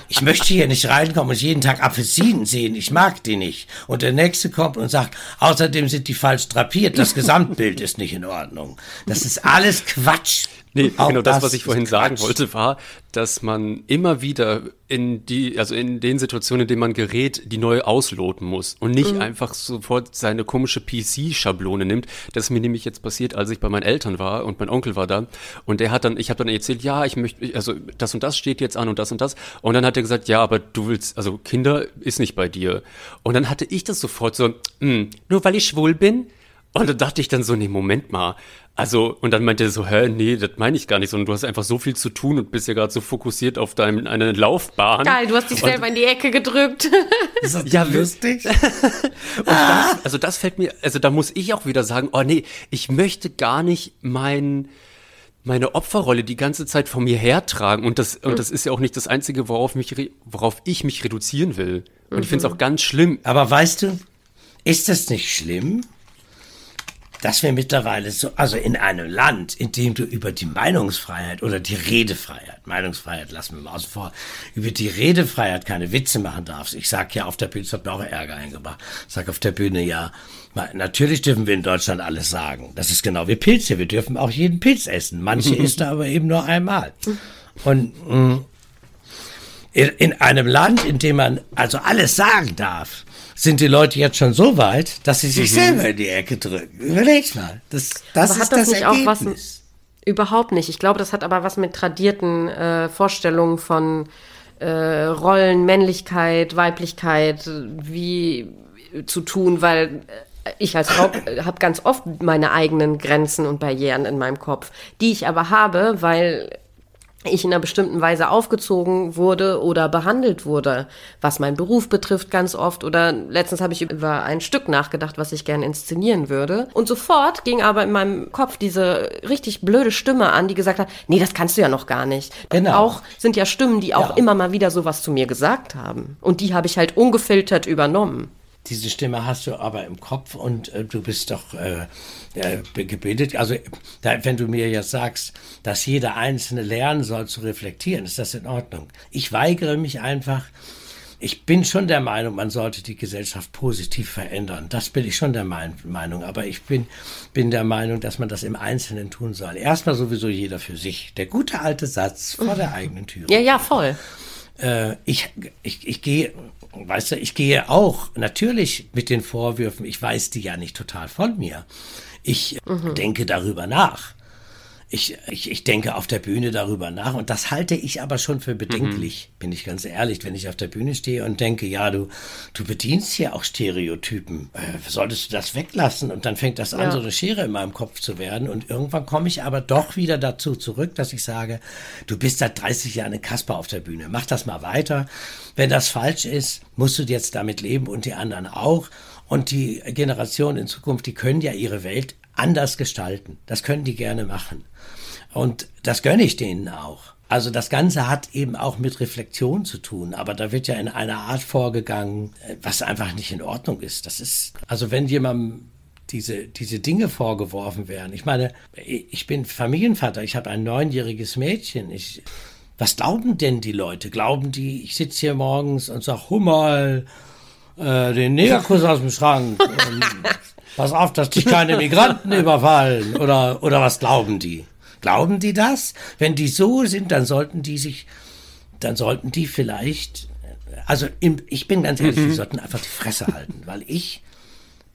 Speaker 4: Ich möchte hier nicht reinkommen und jeden Tag Apfelsinen sehen. Ich mag die nicht. Und der Nächste kommt und sagt, außerdem sind die falsch drapiert. Das Gesamtbild ist nicht in Ordnung. Das ist alles Quatsch.
Speaker 3: Nee, Auch genau das, das, was ich vorhin sagen wollte, war, dass man immer wieder in die, also in den Situationen, in denen man gerät, die neu ausloten muss und nicht mhm. einfach sofort seine komische PC-Schablone nimmt. Das ist mir nämlich jetzt passiert, als ich bei meinen Eltern war und mein Onkel war da und der hat dann, ich habe dann erzählt, ja, ich möchte, also das und das steht jetzt an und das und das und dann hat er gesagt, ja, aber du willst, also Kinder ist nicht bei dir und dann hatte ich das sofort so, mh, hm, nur weil ich schwul bin Und da dachte ich dann so, nee, Moment mal. Also, und dann meinte er so, hä, nee, das meine ich gar nicht, sondern du hast einfach so viel zu tun und bist ja gerade so fokussiert auf deine eine Laufbahn.
Speaker 2: Geil, du hast dich selber in die Ecke gedrückt.
Speaker 4: Ist das ja lustig?
Speaker 3: und das, also das fällt mir, also da muss ich auch wieder sagen, oh nee, ich möchte gar nicht mein, meine Opferrolle die ganze Zeit vor mir hertragen und das, und das ist ja auch nicht das Einzige, worauf, mich, worauf ich mich reduzieren will. Und mhm. ich finde es auch ganz schlimm.
Speaker 4: Aber weißt du, ist das nicht schlimm? Dass wir mittlerweile so, also in einem Land, in dem du über die Meinungsfreiheit oder die Redefreiheit, Meinungsfreiheit lassen wir mal außen vor, über die Redefreiheit keine Witze machen darfst. Ich sag ja auf der Bühne, das hat mir auch Ärger eingebracht, ich sag auf der Bühne ja, natürlich dürfen wir in Deutschland alles sagen. Das ist genau wie Pilze, wir dürfen auch jeden Pilz essen. Manche isst er aber eben nur einmal. Und mh, mm, in einem Land, in dem man also alles sagen darf, sind die Leute jetzt schon so weit, dass sie sich mhm. selber in die Ecke drücken. Überleg mal. Das, das aber ist das, das nicht Ergebnis. Auch was,
Speaker 2: überhaupt nicht. Ich glaube, das hat aber was mit tradierten äh, Vorstellungen von äh, Rollen, Männlichkeit, Weiblichkeit, wie zu tun, weil äh, ich als Frau habe ganz oft meine eigenen Grenzen und Barrieren in meinem Kopf, die ich aber habe, weil ich in einer bestimmten Weise aufgezogen wurde oder behandelt wurde, was meinen Beruf betrifft ganz oft oder letztens habe ich über ein Stück nachgedacht, was ich gerne inszenieren würde und sofort ging aber in meinem Kopf diese richtig blöde Stimme an, die gesagt hat, nee, das kannst du ja noch gar nicht. Genau. Auch sind ja Stimmen, die auch ja. immer mal wieder sowas zu mir gesagt haben und die habe ich halt ungefiltert übernommen.
Speaker 4: Diese Stimme hast du aber im Kopf und äh, du bist doch äh, äh, gebildet. Also wenn du mir jetzt sagst, dass jeder Einzelne lernen soll zu reflektieren, ist das in Ordnung. Ich weigere mich einfach. Ich bin schon der Meinung, man sollte die Gesellschaft positiv verändern. Das bin ich schon der Meinung. Aber ich bin, bin der Meinung, dass man das im Einzelnen tun soll. Erstmal sowieso jeder für sich. Der gute alte Satz vor der eigenen Tür.
Speaker 2: Ja, ja, voll.
Speaker 4: Äh, ich, ich, ich gehe weißt du, ich gehe auch natürlich mit den Vorwürfen, ich weiß die ja nicht total von mir. Ich mhm. denke darüber nach. Ich, ich, ich denke auf der Bühne darüber nach und das halte ich aber schon für bedenklich, mhm. bin ich ganz ehrlich, wenn ich auf der Bühne stehe und denke, ja, du, du bedienst hier auch Stereotypen. Äh, solltest du das weglassen? Und dann fängt das an, ja. so eine Schere in meinem Kopf zu werden. Und irgendwann komme ich aber doch wieder dazu zurück, dass ich sage, du bist seit 30 Jahren ein Kasper auf der Bühne. Mach das mal weiter. Wenn das falsch ist, musst du jetzt damit leben und die anderen auch. Und die Generationen in Zukunft, die können ja ihre Welt anders gestalten. Das können die gerne machen. Und das gönne ich denen auch. Also das Ganze hat eben auch mit Reflexion zu tun, aber da wird ja in einer Art vorgegangen, was einfach nicht in Ordnung ist. Das ist, also wenn jemandem diese, diese Dinge vorgeworfen werden. Ich meine, ich bin Familienvater, ich habe ein neunjähriges Mädchen. Ich, was glauben denn die Leute? Glauben die, ich sitze hier morgens und sage, Hummer, äh, den Negerkuss aus dem Schrank. pass auf, dass dich keine Migranten überfallen. Oder, oder was glauben die? Glauben die das? Wenn die so sind, dann sollten die sich, dann sollten die vielleicht, also im, ich bin ganz ehrlich, mhm. die sollten einfach die Fresse halten, weil ich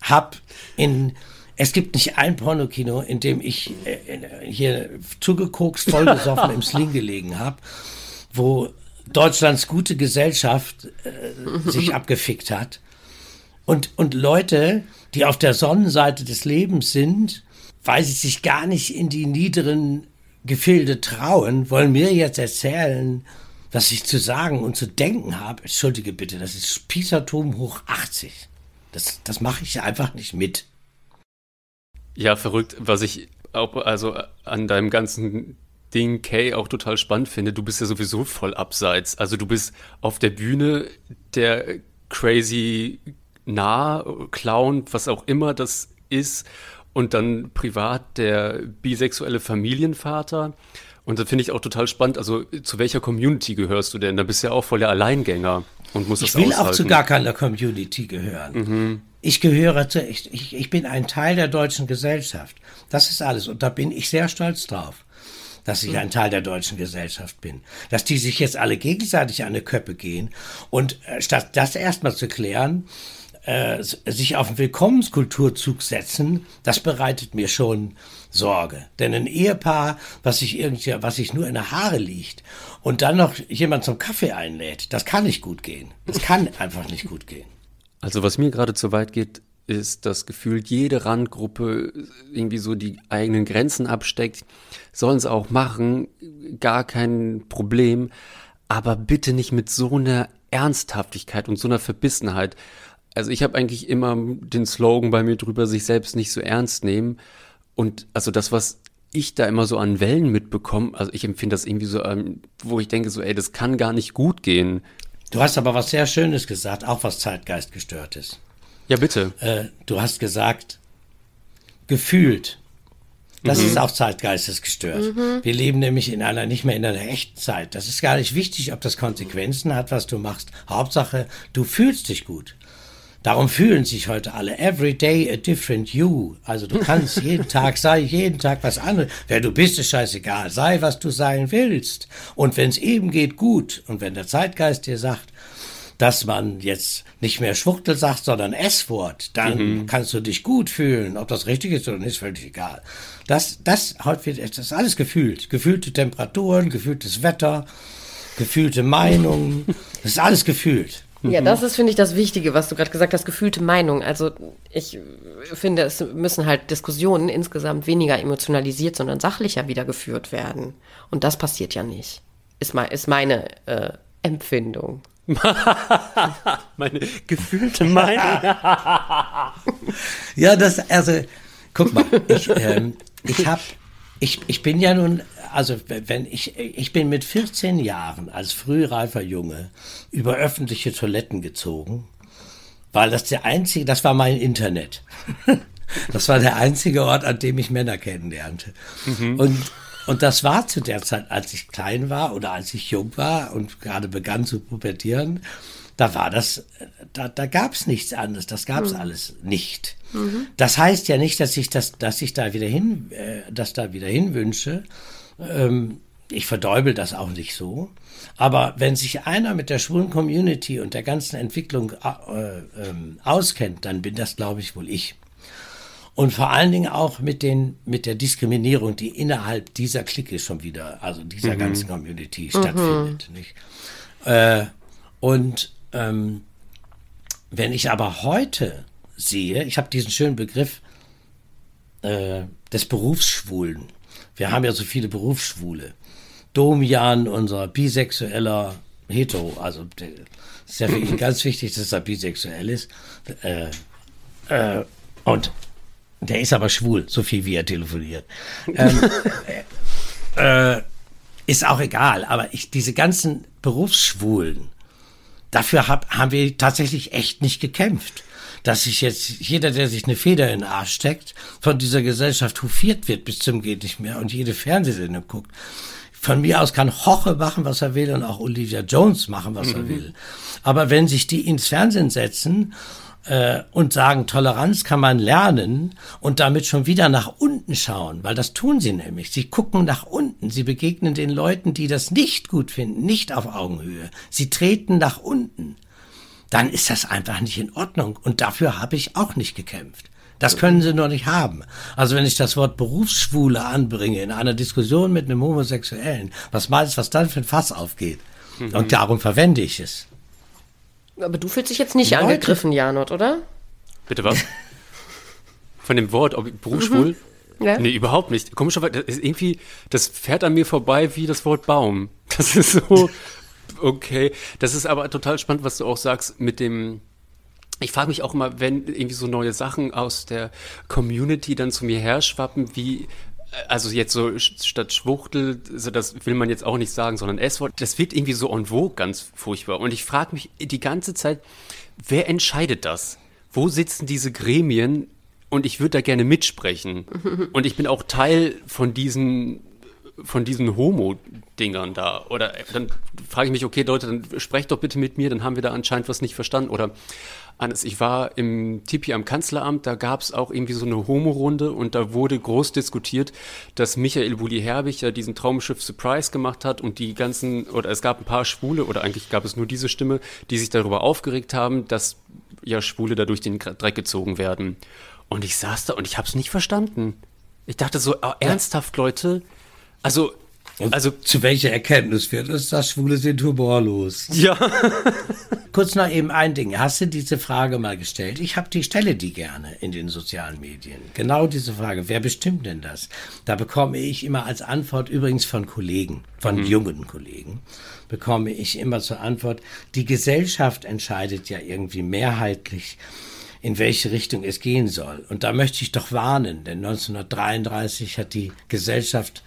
Speaker 4: hab in, es gibt nicht ein Pornokino, in dem ich äh, hier zugekokst, vollgesoffen im Sling gelegen habe, wo Deutschlands gute Gesellschaft äh, sich abgefickt hat. Und, und Leute, die auf der Sonnenseite des Lebens sind, weil sie sich gar nicht in die niederen Gefilde trauen, wollen mir jetzt erzählen, was ich zu sagen und zu denken habe. Entschuldige bitte, das ist Spießertum hoch 80. Das, das mache ich einfach nicht mit.
Speaker 3: Ja, verrückt. Was ich auch, also an deinem ganzen Ding, Kay, auch total spannend finde, du bist ja sowieso voll abseits. Also du bist auf der Bühne der crazy nah Clown, was auch immer das ist und dann privat der bisexuelle Familienvater. Und da finde ich auch total spannend, also zu welcher Community gehörst du denn? Da bist du ja auch voll der Alleingänger und musst
Speaker 4: ich
Speaker 3: das
Speaker 4: Ich will aushalten. auch zu gar keiner Community gehören. Mhm. Ich gehöre zu, ich, ich, ich bin ein Teil der deutschen Gesellschaft. Das ist alles. Und da bin ich sehr stolz drauf dass ich ein Teil der deutschen Gesellschaft bin. Dass die sich jetzt alle gegenseitig an die Köppe gehen. Und äh, statt das erstmal zu klären, äh, sich auf den Willkommenskulturzug setzen, das bereitet mir schon Sorge. Denn ein Ehepaar, was sich irgendwie, was sich nur in der Haare liegt und dann noch jemand zum Kaffee einlädt, das kann nicht gut gehen. Das kann einfach nicht gut gehen.
Speaker 3: Also was mir gerade zu weit geht, ist, dass gefühlt jede Randgruppe irgendwie so die eigenen Grenzen absteckt. Sollen sie auch machen, gar kein Problem. Aber bitte nicht mit so einer Ernsthaftigkeit und so einer Verbissenheit. Also ich habe eigentlich immer den Slogan bei mir drüber, sich selbst nicht so ernst nehmen. Und also das, was ich da immer so an Wellen mitbekomme, also ich empfinde das irgendwie so, ähm, wo ich denke so, ey, das kann gar nicht gut gehen.
Speaker 4: Du hast aber was sehr Schönes gesagt, auch was Zeitgeist gestört ist.
Speaker 3: Ja, bitte.
Speaker 4: Äh, du hast gesagt, gefühlt. Das mhm. ist auch zeitgeistesgestört. Mhm. Wir leben nämlich in einer, nicht mehr in einer echten Zeit. Das ist gar nicht wichtig, ob das Konsequenzen hat, was du machst. Hauptsache, du fühlst dich gut. Darum fühlen sich heute alle. Every day a different you. Also du kannst jeden Tag, sei jeden Tag was anderes. Wer du bist, ist scheißegal. Sei, was du sein willst. Und wenn es eben geht, gut. Und wenn der Zeitgeist dir sagt, dass man jetzt nicht mehr Schwuchtel sagt, sondern S-Wort, dann mhm. kannst du dich gut fühlen. Ob das richtig ist oder nicht, ist völlig egal. Das, das, heute wird, das ist alles gefühlt. Gefühlte Temperaturen, gefühltes Wetter, gefühlte Meinungen. Das ist alles gefühlt.
Speaker 2: Ja, das ist, finde ich, das Wichtige, was du gerade gesagt hast, gefühlte Meinung. Also ich finde, es müssen halt Diskussionen insgesamt weniger emotionalisiert, sondern sachlicher wieder geführt werden. Und das passiert ja nicht. Ist, ist meine äh, Empfindung.
Speaker 3: meine gefühlte Meinung.
Speaker 4: ja, das, also, guck mal, ich, ähm, ich habe ich, ich bin ja nun, also wenn ich, ich bin mit 14 Jahren als frühreifer Junge über öffentliche Toiletten gezogen, weil das der einzige, das war mein Internet. Das war der einzige Ort, an dem ich Männer kennenlernte. Mhm. Und, und das war zu der Zeit, als ich klein war oder als ich jung war und gerade begann zu pubertieren, da war das, da, da gab es nichts anderes, das gab es mhm. alles nicht. Mhm. Das heißt ja nicht, dass ich das, dass ich da wieder hin, äh, das da wieder hinwünsche. Ähm, ich verdeubel das auch nicht so. Aber wenn sich einer mit der schwulen Community und der ganzen Entwicklung äh, äh, auskennt, dann bin das, glaube ich, wohl ich. Und vor allen Dingen auch mit, den, mit der Diskriminierung, die innerhalb dieser Clique schon wieder, also dieser mhm. ganzen Community stattfindet. Nicht? Äh, und ähm, wenn ich aber heute sehe, ich habe diesen schönen Begriff äh, des Berufsschwulen. Wir haben ja so viele Berufsschwule. Domian, unser bisexueller Hetero, also ist ja für ihn ganz wichtig, dass er bisexuell ist. Äh, äh, und der ist aber schwul, so viel wie er telefoniert. Ähm, äh, ist auch egal, aber ich, diese ganzen Berufsschwulen, dafür hab, haben wir tatsächlich echt nicht gekämpft. Dass sich jetzt jeder, der sich eine Feder in den Arsch steckt, von dieser Gesellschaft hofiert wird bis zum geht nicht mehr und jede Fernsehsendung guckt. Von mir aus kann Hoche machen, was er will und auch Olivia Jones machen, was mhm. er will. Aber wenn sich die ins Fernsehen setzen äh, und sagen, Toleranz kann man lernen und damit schon wieder nach unten schauen, weil das tun sie nämlich. Sie gucken nach unten, sie begegnen den Leuten, die das nicht gut finden, nicht auf Augenhöhe. Sie treten nach unten. Dann ist das einfach nicht in Ordnung und dafür habe ich auch nicht gekämpft. Das können sie noch nicht haben. Also wenn ich das Wort Berufsschwule anbringe in einer Diskussion mit einem Homosexuellen, was meinst du, was dann für ein Fass aufgeht? Mhm. Und darum verwende ich es.
Speaker 2: Aber du fühlst dich jetzt nicht Leute. angegriffen, Janot, oder?
Speaker 3: Bitte was? Von dem Wort, ob berufsschwul? Mhm. Ja. Nee, überhaupt nicht. Komischerweise, das ist irgendwie, das fährt an mir vorbei wie das Wort Baum. Das ist so, okay. Das ist aber total spannend, was du auch sagst mit dem, ich frage mich auch immer, wenn irgendwie so neue Sachen aus der Community dann zu mir herschwappen, wie also jetzt so statt Schwuchtel, also das will man jetzt auch nicht sagen, sondern S-Wort, das wird irgendwie so en vogue ganz furchtbar. Und ich frage mich die ganze Zeit, wer entscheidet das? Wo sitzen diese Gremien? Und ich würde da gerne mitsprechen. Und ich bin auch Teil von diesen von diesen Homo-Dingern da. Oder dann frage ich mich, okay, Leute, dann sprecht doch bitte mit mir, dann haben wir da anscheinend was nicht verstanden. Oder Hannes, ich war im Tipi am Kanzleramt, da gab es auch irgendwie so eine Homo-Runde und da wurde groß diskutiert, dass Michael Bulli-Herbig ja diesen Traumschiff Surprise gemacht hat und die ganzen, oder es gab ein paar Schwule, oder eigentlich gab es nur diese Stimme, die sich darüber aufgeregt haben, dass ja Schwule da durch den Dreck gezogen werden. Und ich saß da und ich habe es nicht verstanden. Ich dachte so, oh, ernsthaft, Leute, also
Speaker 4: Und also zu welcher Erkenntnis führt es, dass Schwule sind humorlos?
Speaker 3: Ja.
Speaker 4: Kurz noch eben ein Ding. Hast du diese Frage mal gestellt? Ich habe die stelle die gerne in den sozialen Medien. Genau diese Frage. Wer bestimmt denn das? Da bekomme ich immer als Antwort übrigens von Kollegen, von mhm. jungen Kollegen, bekomme ich immer zur Antwort, die Gesellschaft entscheidet ja irgendwie mehrheitlich, in welche Richtung es gehen soll. Und da möchte ich doch warnen, denn 1933 hat die Gesellschaft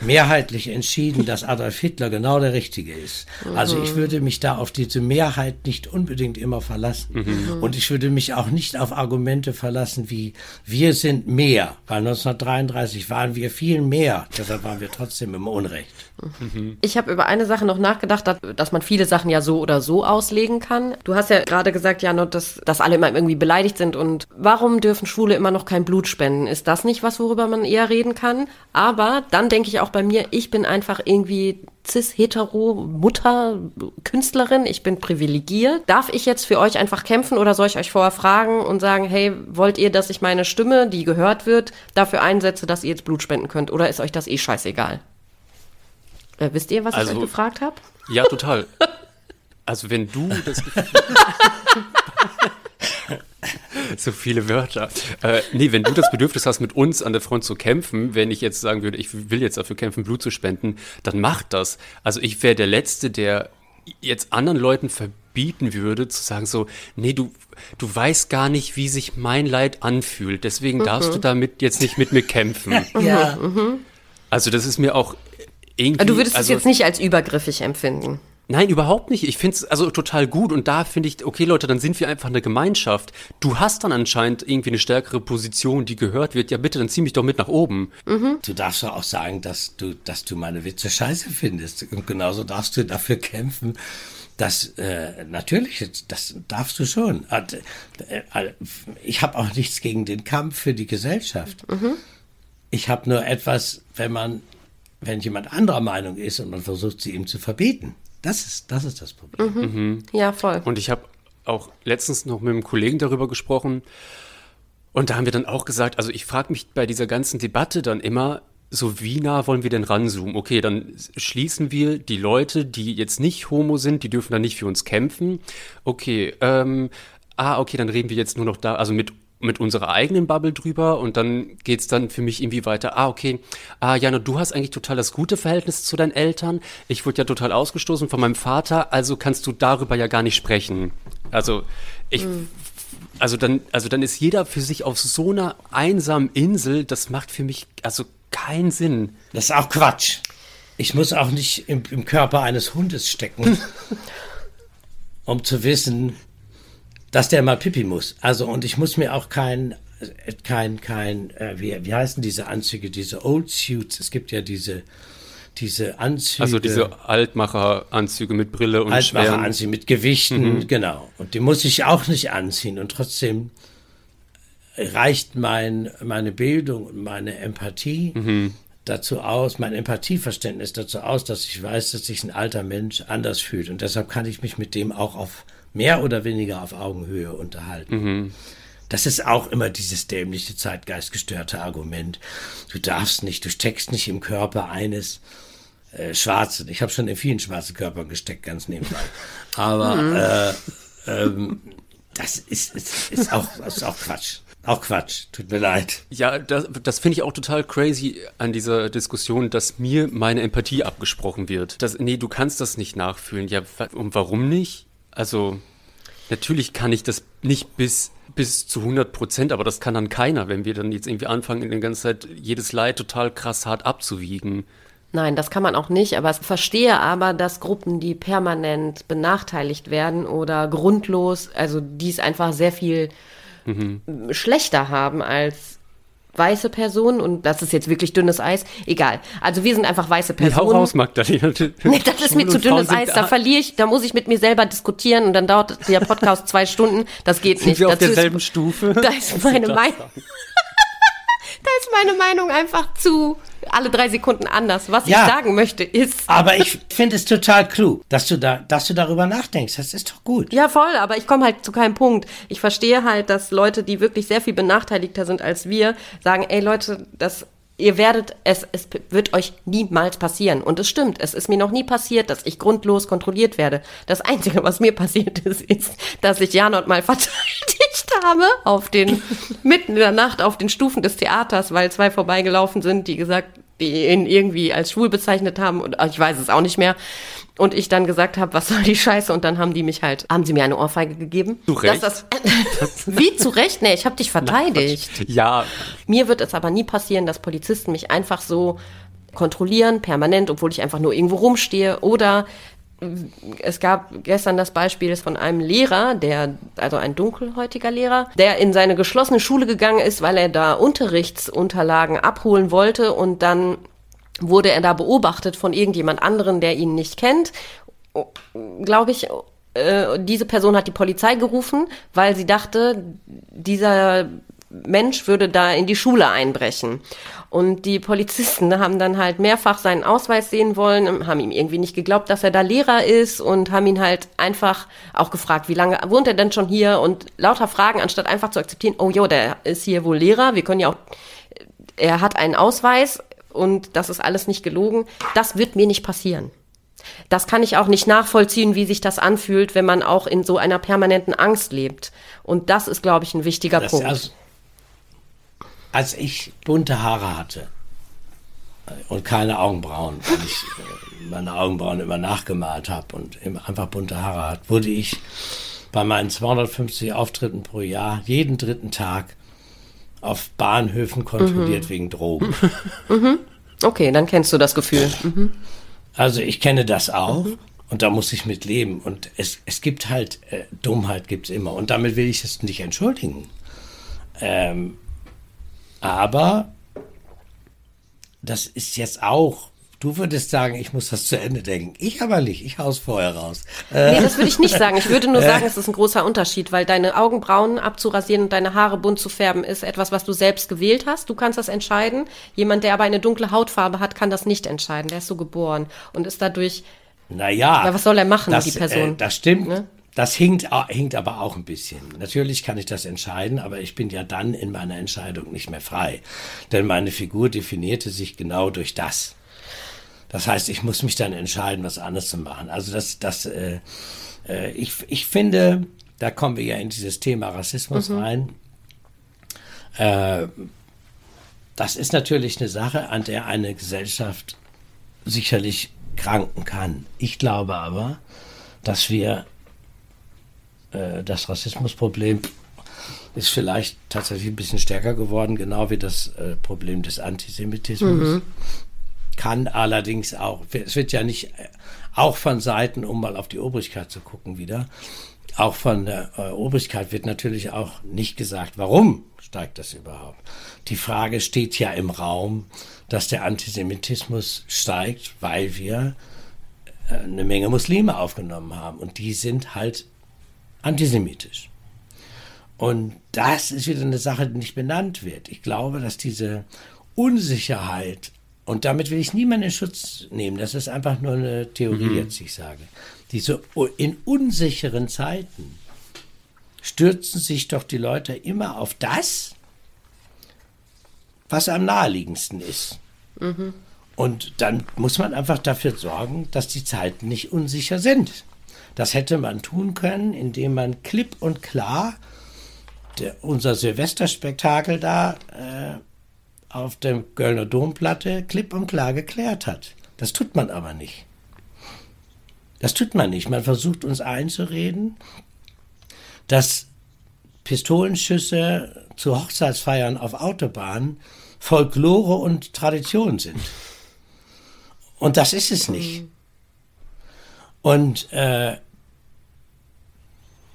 Speaker 4: mehrheitlich entschieden, dass Adolf Hitler genau der Richtige ist. Also ich würde mich da auf diese Mehrheit nicht unbedingt immer verlassen. Mhm. Und ich würde mich auch nicht auf Argumente verlassen wie wir sind mehr, weil 1933 waren wir viel mehr, deshalb waren wir trotzdem im Unrecht.
Speaker 2: Mhm. Ich habe über eine Sache noch nachgedacht, dass man viele Sachen ja so oder so auslegen kann. Du hast ja gerade gesagt, Jan, dass, dass alle immer irgendwie beleidigt sind. Und warum dürfen Schwule immer noch kein Blut spenden? Ist das nicht was, worüber man eher reden kann? Aber dann denke ich auch bei mir, ich bin einfach irgendwie cis-hetero Mutter, Künstlerin, ich bin privilegiert. Darf ich jetzt für euch einfach kämpfen oder soll ich euch vorher fragen und sagen, hey, wollt ihr, dass ich meine Stimme, die gehört wird, dafür einsetze, dass ihr jetzt Blut spenden könnt? Oder ist euch das eh scheißegal? Äh, wisst ihr, was also, ich euch gefragt habe?
Speaker 3: Ja, total. Also wenn du das so viele Wörter. Äh, nee, wenn du das Bedürfnis hast, mit uns an der Front zu kämpfen, wenn ich jetzt sagen würde, ich will jetzt dafür kämpfen, Blut zu spenden, dann mach das. Also ich wäre der Letzte, der jetzt anderen Leuten verbieten würde, zu sagen so, nee, du, du weißt gar nicht, wie sich mein Leid anfühlt, deswegen mhm. darfst du damit jetzt nicht mit mir kämpfen.
Speaker 4: ja. Mhm.
Speaker 3: Also das ist mir auch irgendwie.
Speaker 2: Du würdest also, es jetzt nicht als übergriffig empfinden.
Speaker 3: Nein, überhaupt nicht. Ich finde es also total gut und da finde ich, okay Leute, dann sind wir einfach eine Gemeinschaft. Du hast dann anscheinend irgendwie eine stärkere Position, die gehört wird. Ja bitte, dann zieh mich doch mit nach oben.
Speaker 4: Mhm. Du darfst doch auch sagen, dass du, dass du meine Witze scheiße findest. Und genauso darfst du dafür kämpfen, dass äh, natürlich, das darfst du schon. Äh, äh, ich habe auch nichts gegen den Kampf für die Gesellschaft. Mhm. Ich habe nur etwas, wenn man, wenn jemand anderer Meinung ist und man versucht, sie ihm zu verbieten. Das ist das, ist das Problem.
Speaker 2: Mhm. Mhm. Ja, voll.
Speaker 3: Und ich habe auch letztens noch mit einem Kollegen darüber gesprochen. Und da haben wir dann auch gesagt, also ich frage mich bei dieser ganzen Debatte dann immer, so wie nah wollen wir denn ranzoomen? Okay, dann schließen wir die Leute, die jetzt nicht homo sind, die dürfen dann nicht für uns kämpfen. Okay, ähm, ah, okay, dann reden wir jetzt nur noch da, also mit mit unserer eigenen Bubble drüber und dann geht es dann für mich irgendwie weiter. Ah, okay. Ah, Jana, du hast eigentlich total das gute Verhältnis zu deinen Eltern. Ich wurde ja total ausgestoßen von meinem Vater, also kannst du darüber ja gar nicht sprechen. Also ich, mhm. also dann, also dann ist jeder für sich auf so einer einsamen Insel. Das macht für mich also keinen Sinn.
Speaker 4: Das ist auch Quatsch. Ich muss auch nicht im, im Körper eines Hundes stecken, um zu wissen, dass der mal pipi muss. Also, und ich muss mir auch kein, kein, kein, äh, wie, wie heißen diese Anzüge, diese Old Suits? Es gibt ja diese, diese Anzüge.
Speaker 3: Also diese Altmacher-Anzüge mit Brille und
Speaker 4: Altmacher-Anzüge mit Gewichten, mhm. genau. Und die muss ich auch nicht anziehen. Und trotzdem reicht mein, meine Bildung und meine Empathie mhm. dazu aus, mein Empathieverständnis dazu aus, dass ich weiß, dass sich ein alter Mensch anders fühlt. Und deshalb kann ich mich mit dem auch auf mehr oder weniger auf Augenhöhe unterhalten. Mhm. Das ist auch immer dieses dämliche, zeitgeistgestörte Argument. Du darfst nicht, du steckst nicht im Körper eines äh, Schwarzen. Ich habe schon in vielen schwarzen Körpern gesteckt, ganz nebenbei. Aber mhm. äh, ähm, das ist, ist, ist, auch, ist auch Quatsch. Auch Quatsch, tut mir leid.
Speaker 3: Ja, das, das finde ich auch total crazy an dieser Diskussion, dass mir meine Empathie abgesprochen wird. Das, nee, du kannst das nicht nachfühlen. Ja, und warum nicht? Also, natürlich kann ich das nicht bis, bis zu 100 Prozent, aber das kann dann keiner, wenn wir dann jetzt irgendwie anfangen, in der ganzen Zeit jedes Leid total krass hart abzuwiegen.
Speaker 2: Nein, das kann man auch nicht, aber ich verstehe aber, dass Gruppen, die permanent benachteiligt werden oder grundlos, also die es einfach sehr viel mhm. schlechter haben als weiße Personen und das ist jetzt wirklich dünnes Eis. Egal. Also wir sind einfach weiße Personen.
Speaker 3: Nee, hau raus, Magdalena.
Speaker 2: Nee, das ist mir zu dünnes Eis. Da verliere ich, da muss ich mit mir selber diskutieren und dann dauert der Podcast zwei Stunden. Das geht
Speaker 3: sind
Speaker 2: nicht.
Speaker 3: Wir auf
Speaker 2: Dazu
Speaker 3: derselben ist, Stufe.
Speaker 2: Da ist meine Meinung. da ist meine Meinung einfach zu alle drei Sekunden anders. Was ja, ich sagen möchte ist.
Speaker 4: Aber ich finde es total klug, dass du da, dass du darüber nachdenkst. Das ist doch gut.
Speaker 2: Ja, voll, aber ich komme halt zu keinem Punkt. Ich verstehe halt, dass Leute, die wirklich sehr viel benachteiligter sind als wir, sagen, ey Leute, das ihr werdet, es, es wird euch niemals passieren. Und es stimmt, es ist mir noch nie passiert, dass ich grundlos kontrolliert werde. Das Einzige, was mir passiert ist, ist, dass ich Janot mal verteidigt habe auf den, mitten in der Nacht auf den Stufen des Theaters, weil zwei vorbeigelaufen sind, die gesagt, die ihn irgendwie als schwul bezeichnet haben und ich weiß es auch nicht mehr. Und ich dann gesagt habe, was soll die Scheiße? Und dann haben die mich halt, haben sie mir eine Ohrfeige gegeben.
Speaker 3: Zu Recht?
Speaker 2: Das, wie zu Recht? Nee, ich habe dich verteidigt.
Speaker 3: Ja.
Speaker 2: Mir wird es aber nie passieren, dass Polizisten mich einfach so kontrollieren, permanent, obwohl ich einfach nur irgendwo rumstehe. Oder es gab gestern das Beispiel von einem Lehrer, der, also ein dunkelhäutiger Lehrer, der in seine geschlossene Schule gegangen ist, weil er da Unterrichtsunterlagen abholen wollte und dann wurde er da beobachtet von irgendjemand anderen, der ihn nicht kennt. Glaube ich, äh, diese Person hat die Polizei gerufen, weil sie dachte, dieser Mensch würde da in die Schule einbrechen. Und die Polizisten haben dann halt mehrfach seinen Ausweis sehen wollen, haben ihm irgendwie nicht geglaubt, dass er da Lehrer ist und haben ihn halt einfach auch gefragt, wie lange wohnt er denn schon hier und lauter Fragen, anstatt einfach zu akzeptieren, oh jo, der ist hier wohl Lehrer, wir können ja auch, er hat einen Ausweis, und das ist alles nicht gelogen. Das wird mir nicht passieren. Das kann ich auch nicht nachvollziehen, wie sich das anfühlt, wenn man auch in so einer permanenten Angst lebt. Und das ist, glaube ich, ein wichtiger das Punkt.
Speaker 4: Also, als ich bunte Haare hatte und keine Augenbrauen, weil ich äh, meine Augenbrauen immer nachgemalt habe und einfach bunte Haare hatte, wurde ich bei meinen 250 Auftritten pro Jahr jeden dritten Tag auf Bahnhöfen kontrolliert mhm. wegen Drogen.
Speaker 2: Mhm. Okay, dann kennst du das Gefühl. Mhm.
Speaker 4: Also ich kenne das auch mhm. und da muss ich mit leben. Und es, es gibt halt, äh, Dummheit gibt es immer. Und damit will ich es nicht entschuldigen. Ähm, aber das ist jetzt auch Du würdest sagen, ich muss das zu Ende denken. Ich aber nicht. Ich hau's vorher raus.
Speaker 2: Nee, das würde ich nicht sagen. Ich würde nur äh. sagen, es ist ein großer Unterschied, weil deine Augenbrauen abzurasieren und deine Haare bunt zu färben ist etwas, was du selbst gewählt hast. Du kannst das entscheiden. Jemand, der aber eine dunkle Hautfarbe hat, kann das nicht entscheiden. Der ist so geboren und ist dadurch.
Speaker 4: Naja.
Speaker 2: Ja, was soll er machen,
Speaker 4: das,
Speaker 2: die Person?
Speaker 4: Äh, das stimmt. Ne? Das hinkt, hinkt aber auch ein bisschen. Natürlich kann ich das entscheiden, aber ich bin ja dann in meiner Entscheidung nicht mehr frei. Denn meine Figur definierte sich genau durch das. Das heißt, ich muss mich dann entscheiden, was anderes zu machen. Also das, das, äh, äh, ich, ich finde, da kommen wir ja in dieses Thema Rassismus mhm. rein. Äh, das ist natürlich eine Sache, an der eine Gesellschaft sicherlich kranken kann. Ich glaube aber, dass wir das Rassismusproblem ist vielleicht tatsächlich ein bisschen stärker geworden, genau wie das äh, Problem des Antisemitismus. Mhm kann allerdings auch, es wird ja nicht, auch von Seiten, um mal auf die Obrigkeit zu gucken wieder, auch von der äh, Obrigkeit wird natürlich auch nicht gesagt, warum steigt das überhaupt. Die Frage steht ja im Raum, dass der Antisemitismus steigt, weil wir äh, eine Menge Muslime aufgenommen haben und die sind halt antisemitisch. Und das ist wieder eine Sache, die nicht benannt wird. Ich glaube, dass diese Unsicherheit und damit will ich niemanden in Schutz nehmen. Das ist einfach nur eine Theorie mhm. jetzt, ich sage. Diese in unsicheren Zeiten stürzen sich doch die Leute immer auf das, was am naheliegendsten ist. Mhm. Und dann muss man einfach dafür sorgen, dass die Zeiten nicht unsicher sind. Das hätte man tun können, indem man klipp und klar der, unser Silvesterspektakel da äh, auf der Kölner Domplatte klipp und klar geklärt hat. Das tut man aber nicht. Das tut man nicht. Man versucht uns einzureden, dass Pistolenschüsse zu Hochzeitsfeiern auf Autobahnen Folklore und Tradition sind. Und das ist es nicht. Und äh,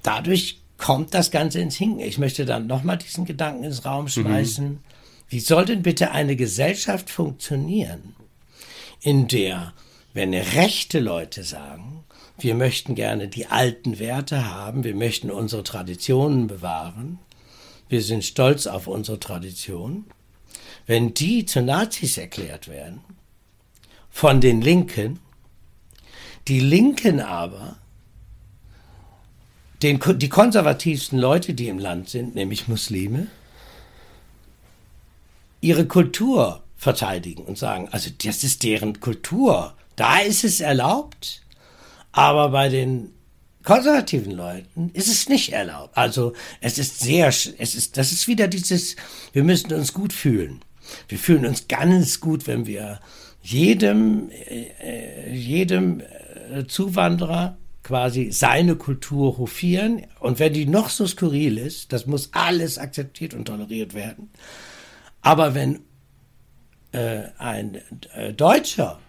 Speaker 4: dadurch kommt das Ganze ins Hinken. Ich möchte dann nochmal diesen Gedanken ins Raum mhm. schmeißen. Mhm. Wie soll denn bitte eine Gesellschaft funktionieren, in der, wenn rechte Leute sagen, wir möchten gerne die alten Werte haben, wir möchten unsere Traditionen bewahren, wir sind stolz auf unsere Tradition, wenn die zu Nazis erklärt werden, von den Linken, die Linken aber, den, die konservativsten Leute, die im Land sind, nämlich Muslime, ihre Kultur verteidigen und sagen, also das ist deren Kultur. Da ist es erlaubt, aber bei den konservativen Leuten ist es nicht erlaubt. Also es ist sehr, es ist, das ist wieder dieses, wir müssen uns gut fühlen. Wir fühlen uns ganz gut, wenn wir jedem, äh, jedem äh, Zuwanderer quasi seine Kultur hofieren. Und wenn die noch so skurril ist, das muss alles akzeptiert und toleriert werden. Aber wenn äh, ein äh, Deutscher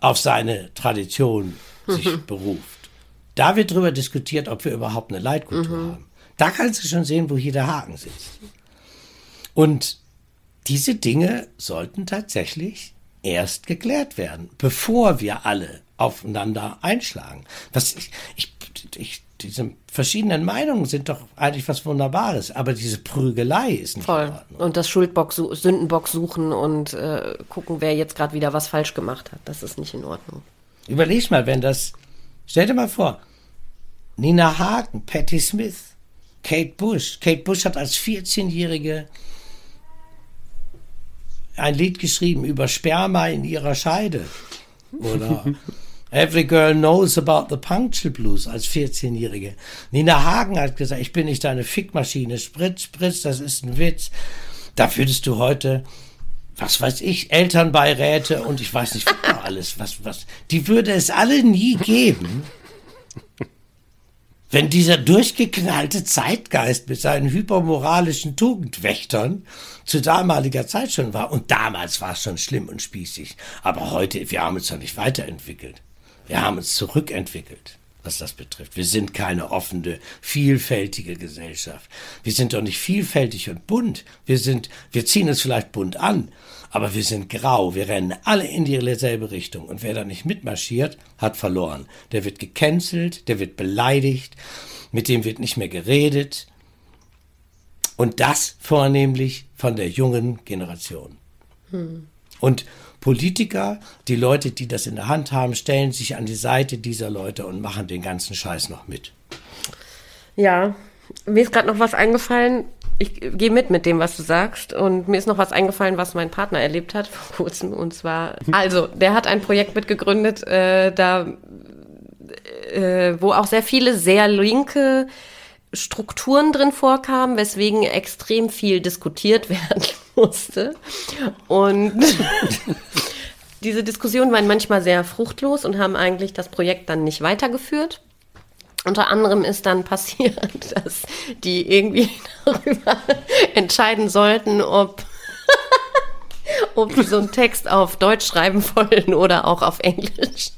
Speaker 4: auf seine Tradition sich beruft, da wird darüber diskutiert, ob wir überhaupt eine Leitkultur mhm. haben. Da kannst du schon sehen, wo hier der Haken sitzt. Und diese Dinge sollten tatsächlich erst geklärt werden, bevor wir alle aufeinander einschlagen. Was ich, ich, ich, diese verschiedenen Meinungen sind doch eigentlich was Wunderbares, aber diese Prügelei ist nicht
Speaker 2: Voll. Und das Schuldbock, Sündenbock suchen und äh, gucken, wer jetzt gerade wieder was falsch gemacht hat, das ist nicht in Ordnung.
Speaker 4: Überleg mal, wenn das Stell dir mal vor, Nina Hagen, Patti Smith, Kate Bush. Kate Bush hat als 14-Jährige ein Lied geschrieben über Sperma in ihrer Scheide. Oder Every Girl Knows About the Punctual Blues als 14-Jährige. Nina Hagen hat gesagt, ich bin nicht deine Fickmaschine. Spritz, Spritz, das ist ein Witz. Da würdest du heute was weiß ich, Elternbeiräte und ich weiß nicht, was alles, was, was, die würde es alle nie geben, wenn dieser durchgeknallte Zeitgeist mit seinen hypermoralischen Tugendwächtern zu damaliger Zeit schon war. Und damals war es schon schlimm und spießig. Aber heute, wir haben uns doch nicht weiterentwickelt. Wir haben uns zurückentwickelt was das betrifft. Wir sind keine offene, vielfältige Gesellschaft. Wir sind doch nicht vielfältig und bunt. Wir sind, wir ziehen es vielleicht bunt an, aber wir sind grau. Wir rennen alle in dieselbe Richtung. Und wer da nicht mitmarschiert, hat verloren. Der wird gecancelt, der wird beleidigt, mit dem wird nicht mehr geredet. Und das vornehmlich von der jungen Generation. Hm. Und Politiker, die Leute, die das in der Hand haben, stellen sich an die Seite dieser Leute und machen den ganzen Scheiß noch mit.
Speaker 2: Ja, mir ist gerade noch was eingefallen. Ich gehe mit mit dem, was du sagst. Und mir ist noch was eingefallen, was mein Partner erlebt hat vor kurzem. Und zwar, also, der hat ein Projekt mitgegründet, äh, da, äh, wo auch sehr viele sehr linke Strukturen drin vorkamen, weswegen extrem viel diskutiert werden musste. Und diese Diskussionen waren manchmal sehr fruchtlos und haben eigentlich das Projekt dann nicht weitergeführt. Unter anderem ist dann passiert, dass die irgendwie darüber entscheiden sollten, ob, ob sie so einen Text auf Deutsch schreiben wollen oder auch auf Englisch.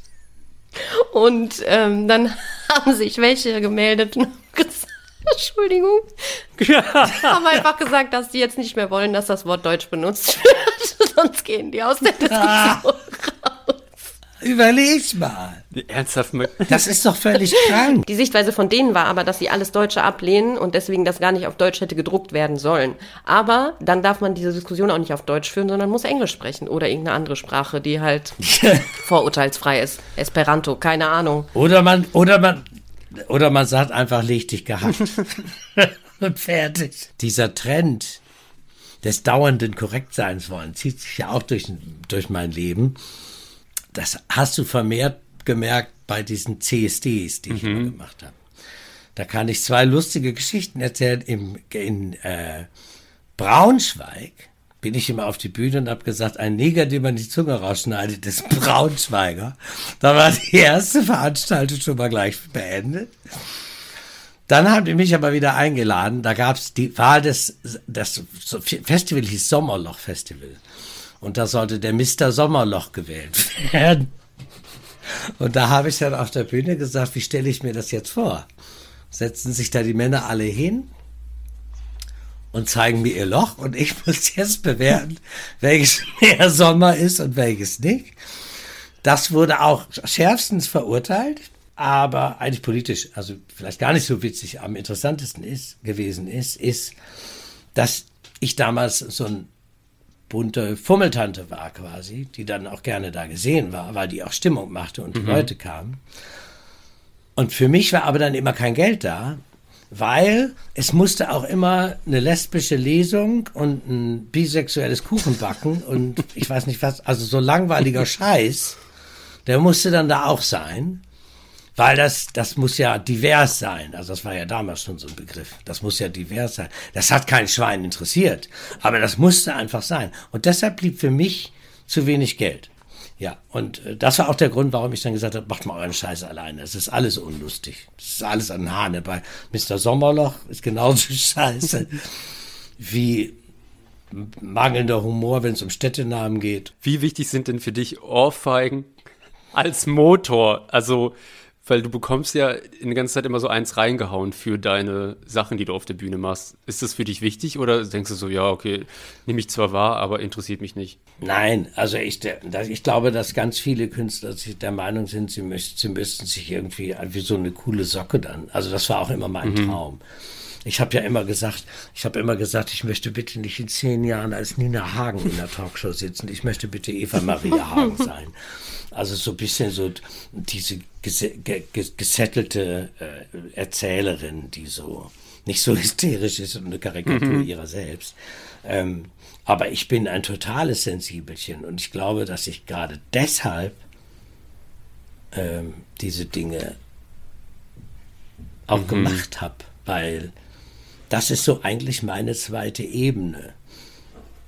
Speaker 2: Und ähm, dann haben sich welche gemeldet und gesagt, Entschuldigung. haben einfach gesagt, dass sie jetzt nicht mehr wollen, dass das Wort Deutsch benutzt wird. Sonst gehen die aus der Diskussion ah. raus.
Speaker 4: Überleg mal.
Speaker 3: Ernsthaft?
Speaker 4: Das ist doch völlig krank.
Speaker 2: Die Sichtweise von denen war aber, dass sie alles Deutsche ablehnen und deswegen das gar nicht auf Deutsch hätte gedruckt werden sollen. Aber dann darf man diese Diskussion auch nicht auf Deutsch führen, sondern muss Englisch sprechen oder irgendeine andere Sprache, die halt vorurteilsfrei ist. Esperanto, keine Ahnung.
Speaker 4: Oder man, oder man, oder man sagt einfach, leg dich gehackt. und fertig. Dieser Trend des dauernden Korrektseins wollen zieht sich ja auch durch, durch mein Leben. Das hast du vermehrt gemerkt bei diesen CSDs, die ich mhm. immer gemacht habe. Da kann ich zwei lustige Geschichten erzählen. Im, in äh, Braunschweig bin ich immer auf die Bühne und habe gesagt, ein Neger, dem man die Zunge rausschneidet, ist Braunschweiger. Da war die erste Veranstaltung schon mal gleich beendet. Dann haben die mich aber wieder eingeladen. Da gab es die Wahl des, das Festival hieß Sommerloch Festival. Und da sollte der Mr. Sommerloch gewählt werden. Und da habe ich dann auf der Bühne gesagt, wie stelle ich mir das jetzt vor? Setzen sich da die Männer alle hin und zeigen mir ihr Loch und ich muss jetzt bewerten, welches mehr Sommer ist und welches nicht. Das wurde auch schärfstens verurteilt, aber eigentlich politisch, also vielleicht gar nicht so witzig. Am interessantesten ist gewesen ist, ist, dass ich damals so ein bunte Fummeltante war quasi, die dann auch gerne da gesehen war, weil die auch Stimmung machte und die mhm. Leute kamen. Und für mich war aber dann immer kein Geld da, weil es musste auch immer eine lesbische Lesung und ein bisexuelles Kuchenbacken und ich weiß nicht was, also so langweiliger Scheiß, der musste dann da auch sein. Weil das, das muss ja divers sein. Also das war ja damals schon so ein Begriff. Das muss ja divers sein. Das hat kein Schwein interessiert. Aber das musste einfach sein. Und deshalb blieb für mich zu wenig Geld. Ja, und äh, das war auch der Grund, warum ich dann gesagt habe, macht mal euren Scheiß alleine. Es ist alles unlustig. Es ist alles an Hahne. Bei Mr. Sommerloch ist genauso scheiße wie mangelnder Humor, wenn es um Städtenamen geht.
Speaker 3: Wie wichtig sind denn für dich Ohrfeigen als Motor? Also weil du bekommst ja in der ganzen Zeit immer so eins reingehauen für deine Sachen, die du auf der Bühne machst. Ist das für dich wichtig oder denkst du so, ja, okay, nehme ich zwar wahr, aber interessiert mich nicht?
Speaker 4: Nein, also ich, ich glaube, dass ganz viele Künstler der Meinung sind, sie, müssten, sie müssten sich irgendwie wie so eine coole Socke dann. Also das war auch immer mein mhm. Traum. Ich habe ja immer gesagt, ich habe immer gesagt, ich möchte bitte nicht in zehn Jahren als Nina Hagen in der Talkshow sitzen. Ich möchte bitte Eva Maria Hagen sein. Also so ein bisschen so diese gesettelte äh, Erzählerin, die so nicht so hysterisch ist und eine Karikatur mhm. ihrer selbst. Ähm, aber ich bin ein totales Sensibelchen und ich glaube, dass ich gerade deshalb ähm, diese Dinge auch mhm. gemacht habe, weil das ist so eigentlich meine zweite Ebene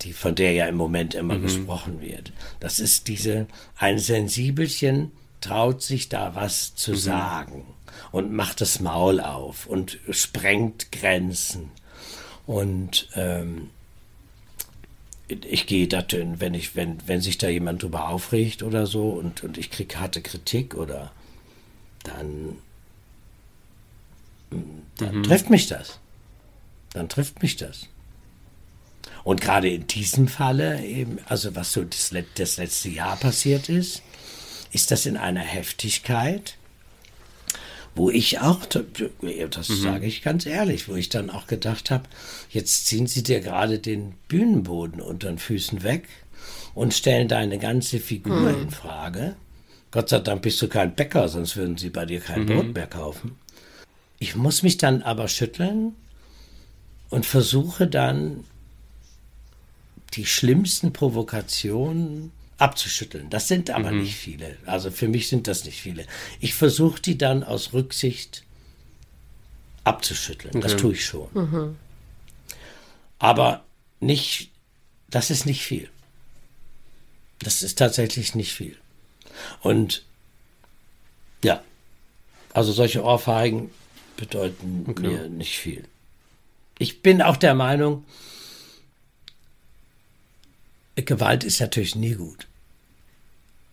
Speaker 4: die, von der ja im Moment immer mhm. gesprochen wird. Das ist diese, ein Sensibelchen traut sich da was zu mhm. sagen und macht das Maul auf und sprengt Grenzen. Und ähm, ich gehe da, wenn ich, wenn, wenn sich da jemand drüber aufregt oder so und, und ich kriege harte Kritik oder dann, dann mhm. trifft mich das. Dann trifft mich das. Und gerade in diesem Falle, eben, also was so das, das letzte Jahr passiert ist, ist das in einer Heftigkeit, wo ich auch, das mhm. sage ich ganz ehrlich, wo ich dann auch gedacht habe, jetzt ziehen sie dir gerade den Bühnenboden unter den Füßen weg und stellen deine ganze Figur mhm. in Frage. Gott sei Dank bist du kein Bäcker, sonst würden sie bei dir kein mhm. Brot mehr kaufen. Ich muss mich dann aber schütteln und versuche dann die schlimmsten Provokationen abzuschütteln. Das sind aber mhm. nicht viele. Also für mich sind das nicht viele. Ich versuche die dann aus Rücksicht abzuschütteln. Okay. Das tue ich schon. Mhm. Aber nicht, das ist nicht viel. Das ist tatsächlich nicht viel. Und ja, also solche Ohrfeigen bedeuten okay. mir nicht viel. Ich bin auch der Meinung, Gewalt ist natürlich nie gut.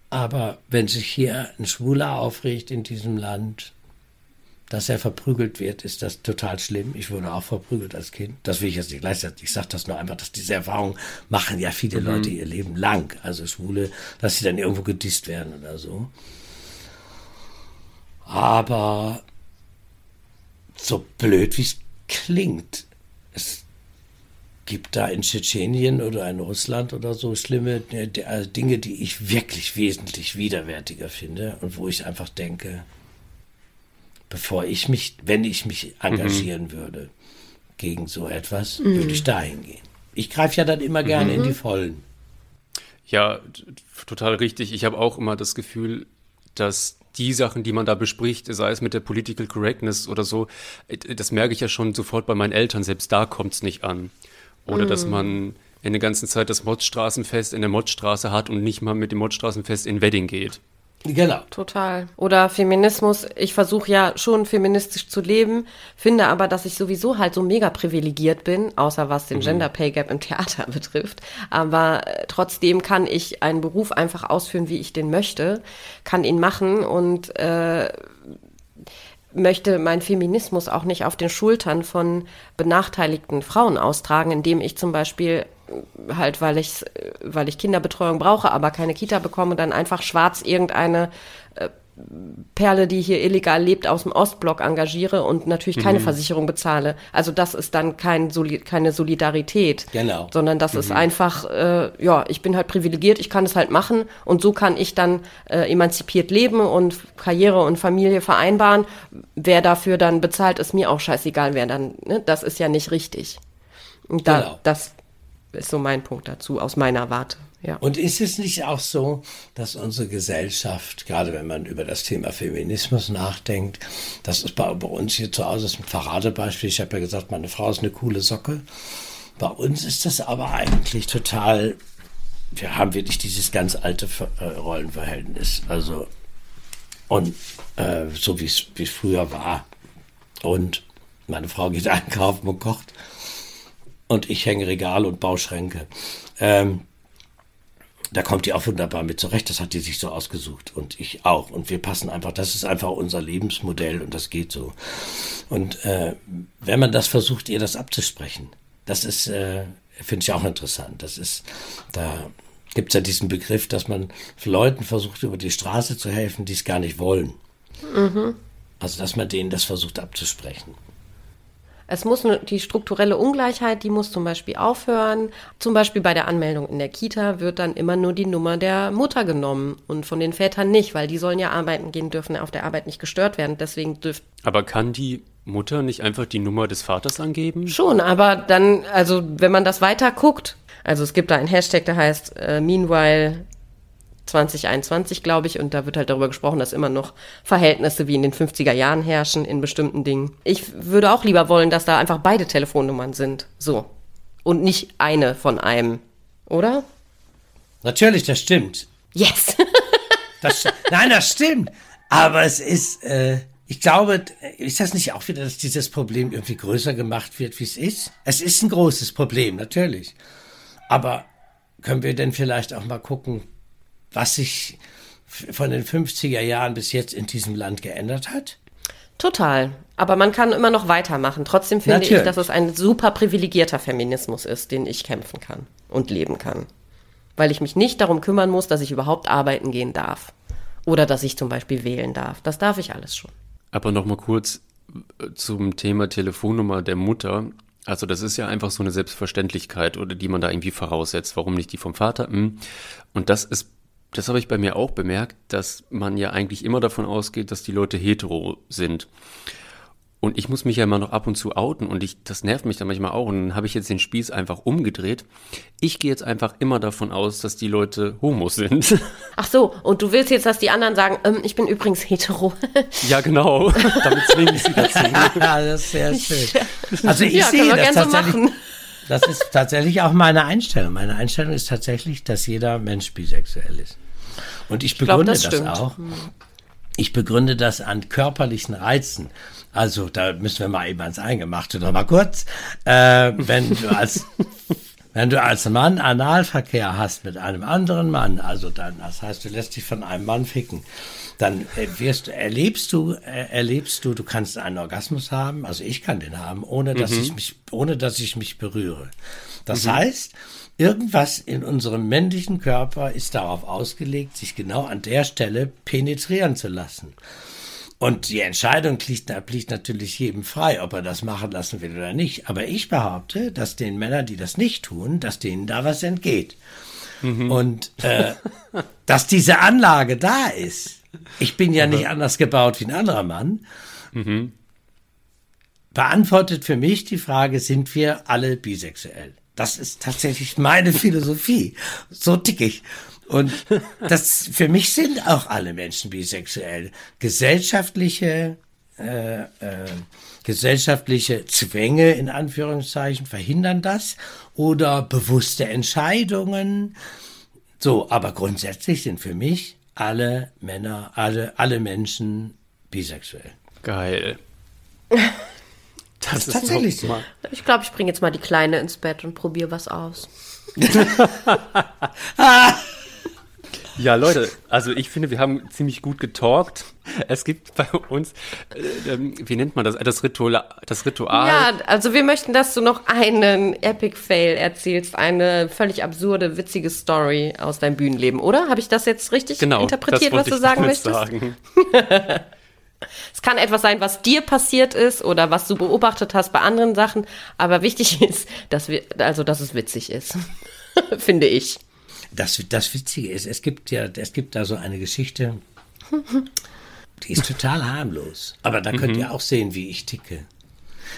Speaker 4: Aber wenn sich hier ein Schwuler aufregt in diesem Land, dass er verprügelt wird, ist das total schlimm. Ich wurde auch verprügelt als Kind. Das will ich jetzt nicht gleichzeitig. Ich sage das nur einfach, dass diese Erfahrung machen ja viele mhm. Leute ihr Leben lang. Also Schwule, dass sie dann irgendwo gedisst werden oder so. Aber so blöd wie es klingt, es gibt da in Tschetschenien oder in Russland oder so schlimme äh, äh, Dinge, die ich wirklich wesentlich widerwärtiger finde und wo ich einfach denke, bevor ich mich, wenn ich mich engagieren mhm. würde gegen so etwas, mhm. würde ich dahin gehen. Ich greife ja dann immer gerne mhm. in die Vollen.
Speaker 3: Ja, total richtig. Ich habe auch immer das Gefühl, dass die Sachen, die man da bespricht, sei es mit der Political Correctness oder so, äh, das merke ich ja schon sofort bei meinen Eltern, selbst da kommt es nicht an. Oder mm. dass man in der ganzen Zeit das Mottstraßenfest in der Mottstraße hat und nicht mal mit dem Mottstraßenfest in Wedding geht.
Speaker 2: Genau. Total. Oder Feminismus. Ich versuche ja schon feministisch zu leben, finde aber, dass ich sowieso halt so mega privilegiert bin, außer was den mhm. Gender Pay Gap im Theater betrifft. Aber äh, trotzdem kann ich einen Beruf einfach ausführen, wie ich den möchte, kann ihn machen und äh, möchte mein Feminismus auch nicht auf den Schultern von benachteiligten Frauen austragen, indem ich zum Beispiel äh, halt, weil ich, weil ich Kinderbetreuung brauche, aber keine Kita bekomme, dann einfach schwarz irgendeine äh, Perle, die hier illegal lebt, aus dem Ostblock engagiere und natürlich keine
Speaker 3: Mhm.
Speaker 2: Versicherung bezahle. Also das ist dann kein Soli keine Solidarität.
Speaker 4: Genau.
Speaker 2: Sondern das ist einfach, äh, ja, ich bin halt privilegiert, ich kann es halt machen und so kann ich dann äh, emanzipiert leben und Karriere und Familie vereinbaren. Wer dafür dann bezahlt, ist mir auch scheißegal, wer dann, ne? das ist ja nicht richtig. Und da,
Speaker 4: Genau.
Speaker 2: das ist so mein Punkt dazu, aus meiner Warte. Ja.
Speaker 4: Und ist es nicht auch so, dass unsere Gesellschaft, gerade wenn man über das Thema Feminismus nachdenkt, das ist bei, bei uns hier zu Hause ist ein Paradebeispiel. Ich habe ja gesagt, meine Frau ist eine coole Socke. Bei uns ist das aber eigentlich total, wir haben wirklich dieses ganz alte äh, Rollenverhältnis. Also, und äh, so wie es wie es früher war. Und meine Frau geht einkaufen und kocht. Und ich hänge Regale und Bauschränke. Ähm, da kommt die auch wunderbar mit zurecht. Das hat die sich so ausgesucht und ich auch. Und wir passen einfach, das ist einfach unser Lebensmodell und das geht so. Und äh, wenn man das versucht, ihr das abzusprechen, das ist, äh, finde ich auch interessant. Das ist, da gibt es ja diesen Begriff, dass man Leuten versucht, über die Straße zu helfen, die es gar nicht wollen. Also, dass man denen das versucht abzusprechen.
Speaker 2: Es muss nur- die strukturelle Ungleichheit, die muss zum Beispiel aufhören. Zum Beispiel bei der Anmeldung in der Kita wird dann immer nur die Nummer der Mutter genommen und von den Vätern nicht, weil die sollen ja arbeiten gehen, dürfen auf der Arbeit nicht gestört werden. Deswegen dürft
Speaker 3: Aber kann die Mutter nicht einfach die Nummer des Vaters angeben?
Speaker 2: schon, aber dann, also wenn man das weiter guckt, also es gibt da einen Hashtag, der heißt äh, Meanwhile 2021, glaube ich, und da wird halt darüber gesprochen, dass immer noch Verhältnisse wie in den 50er Jahren herrschen in bestimmten Dingen. Ich würde auch lieber wollen, dass da einfach beide Telefonnummern sind. So. Und nicht eine von einem. Oder?
Speaker 4: Natürlich, das stimmt.
Speaker 2: Yes!
Speaker 4: Das, nein, das stimmt. Aber es ist, äh, ich glaube, ist das nicht auch wieder, dass dieses Problem irgendwie größer gemacht wird, wie es ist? Es ist ein großes Problem, natürlich. Aber können wir denn vielleicht auch mal gucken, was sich von den 50er Jahren bis jetzt in diesem Land geändert hat?
Speaker 2: Total. Aber man kann immer noch weitermachen. Trotzdem finde
Speaker 4: Natürlich.
Speaker 2: ich, dass es ein super privilegierter Feminismus ist, den ich kämpfen kann und leben kann. Weil ich mich nicht darum kümmern muss, dass ich überhaupt arbeiten gehen darf. Oder dass ich zum Beispiel wählen darf. Das darf ich alles schon.
Speaker 3: Aber noch mal kurz äh, zum Thema Telefonnummer der Mutter. Also das ist ja einfach so eine Selbstverständlichkeit oder die man da irgendwie voraussetzt. Warum nicht die vom Vater? Hm. Und das ist, das habe ich bei mir auch bemerkt, dass man ja eigentlich immer davon ausgeht, dass die Leute hetero sind. Und ich muss mich ja immer noch ab und zu outen und ich, das nervt mich dann manchmal auch. Und dann habe ich jetzt den Spieß einfach umgedreht. Ich gehe jetzt einfach immer davon aus, dass die Leute homo sind.
Speaker 2: Ach so, und du willst jetzt, dass die anderen sagen, ähm, ich bin übrigens hetero.
Speaker 3: ja, genau. Damit zwinge ich sie dazu.
Speaker 4: Ja, das ist sehr schön. Also ich
Speaker 2: Ja,
Speaker 4: sehe das
Speaker 2: so
Speaker 4: tatsächlich.
Speaker 2: machen.
Speaker 4: das ist tatsächlich auch meine Einstellung. Meine Einstellung ist tatsächlich, dass jeder Mensch bisexuell ist. Und ich
Speaker 2: glaub,
Speaker 4: begründe
Speaker 2: das
Speaker 4: das,
Speaker 2: stimmt.
Speaker 4: auch. Ich begründe das an körperlichen Reizen. Also da müssen wir mal eben ans Eingemachte noch mal kurz. Äh, wenn du als wenn du als Mann Analverkehr hast mit einem anderen Mann, also dann, das heißt, du lässt dich von einem Mann ficken, dann äh, wirst, erlebst du, äh, erlebst du, du kannst einen Orgasmus haben, also ich kann den haben, ohne dass ich mich, ohne dass ich mich berühre. Das heißt, irgendwas in unserem männlichen Körper ist darauf ausgelegt, sich genau an der Stelle penetrieren zu lassen. Und die Entscheidung liegt, liegt natürlich jedem frei, ob er das machen lassen will oder nicht. Aber ich behaupte, dass den Männern, die das nicht tun, dass denen da was entgeht. Und äh, dass diese Anlage da ist. Ich bin ja nicht anders gebaut wie ein anderer Mann. Beantwortet für mich die Frage, sind wir alle bisexuell? Das ist tatsächlich meine Philosophie. So tick ich. Und das, für mich sind auch alle Menschen bisexuell. Gesellschaftliche, äh, äh, gesellschaftliche Zwänge in Anführungszeichen verhindern das oder bewusste Entscheidungen. So, aber grundsätzlich sind für mich alle Männer, alle, alle Menschen bisexuell.
Speaker 3: Geil. Das ist
Speaker 4: tatsächlich so.
Speaker 3: mal-
Speaker 2: Ich glaube, ich bringe jetzt mal die Kleine ins Bett und probiere was aus.
Speaker 3: Ja, Leute, also ich finde, wir haben ziemlich gut getalkt. Es gibt bei uns, äh, ähm, wie nennt man das, das Ritual, das Ritual.
Speaker 2: Ja, also wir möchten, dass du noch einen Epic Fail erzählst, eine völlig absurde, witzige Story aus deinem Bühnenleben, oder? Habe ich das jetzt richtig
Speaker 3: genau,
Speaker 2: interpretiert, was du sagen möchtest? Sagen. es kann etwas sein, was dir passiert ist oder was du beobachtet hast bei anderen Sachen, aber wichtig ist, dass wir, also dass es witzig ist, finde ich.
Speaker 4: Das, das Witzige ist, es gibt ja, es gibt da so eine Geschichte, die ist total harmlos. Aber da könnt mhm. ihr auch sehen, wie ich ticke.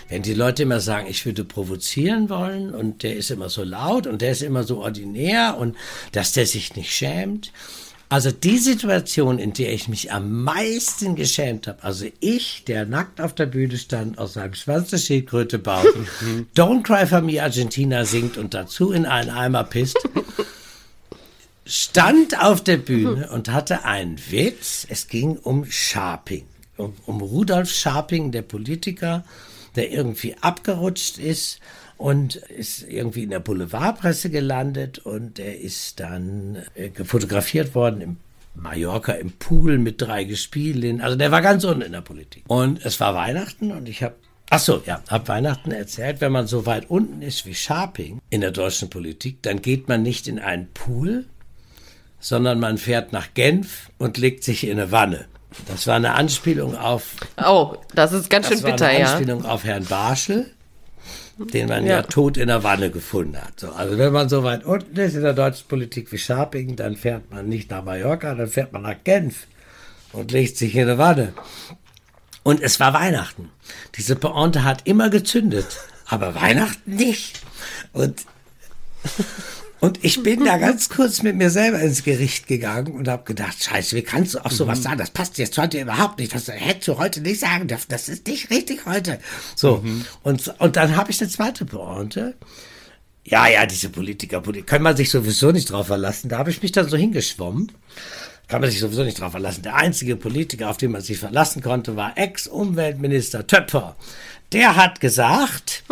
Speaker 4: Wenn die Leute immer sagen, ich würde provozieren wollen und der ist immer so laut und der ist immer so ordinär und dass der sich nicht schämt. Also die Situation, in der ich mich am meisten geschämt habe, also ich, der nackt auf der Bühne stand, aus seinem Schwanz der Schildkröte baut, Don't Cry for Me Argentina singt und dazu in einen Eimer pisst, stand auf der Bühne und hatte einen Witz. Es ging um Scharping, um, um Rudolf Scharping, der Politiker, der irgendwie abgerutscht ist und ist irgendwie in der Boulevardpresse gelandet und er ist dann äh, fotografiert worden im Mallorca im Pool mit drei Gespielinnen. Also der war ganz unten in der Politik. Und es war Weihnachten und ich habe Ach so, ja, ab Weihnachten erzählt, wenn man so weit unten ist wie Scharping in der deutschen Politik, dann geht man nicht in einen Pool, sondern man fährt nach Genf und legt sich in eine Wanne. Das war eine Anspielung auf.
Speaker 2: Oh, das ist ganz schön bitter, ja. Das war eine
Speaker 4: Anspielung
Speaker 2: ja.
Speaker 4: auf Herrn Barschel, den man ja. ja. tot in der Wanne gefunden hat. So, also wenn man so weit unten ist in der deutschen Politik wie Scharping, dann fährt man nicht nach Mallorca, dann fährt man nach Genf und legt sich in eine Wanne. Und es war Weihnachten. Diese Pointe hat immer gezündet, aber Weihnachten nicht. Und und ich bin da ganz kurz mit mir selber ins Gericht gegangen und habe gedacht, scheiße, wie kannst du auch sowas mhm. sagen? Das passt jetzt heute überhaupt nicht. Das hättest du heute nicht sagen dürfen. Das ist nicht richtig heute. So. Mhm. Und, und dann habe ich eine zweite Pointe. Ja, ja, diese Politiker, Politiker, kann man sich sowieso nicht drauf verlassen. Da habe ich mich dann so hingeschwommen. Kann man sich sowieso nicht drauf verlassen. Der einzige Politiker, auf den man sich verlassen konnte, war Ex-Umweltminister Töpfer der hat gesagt,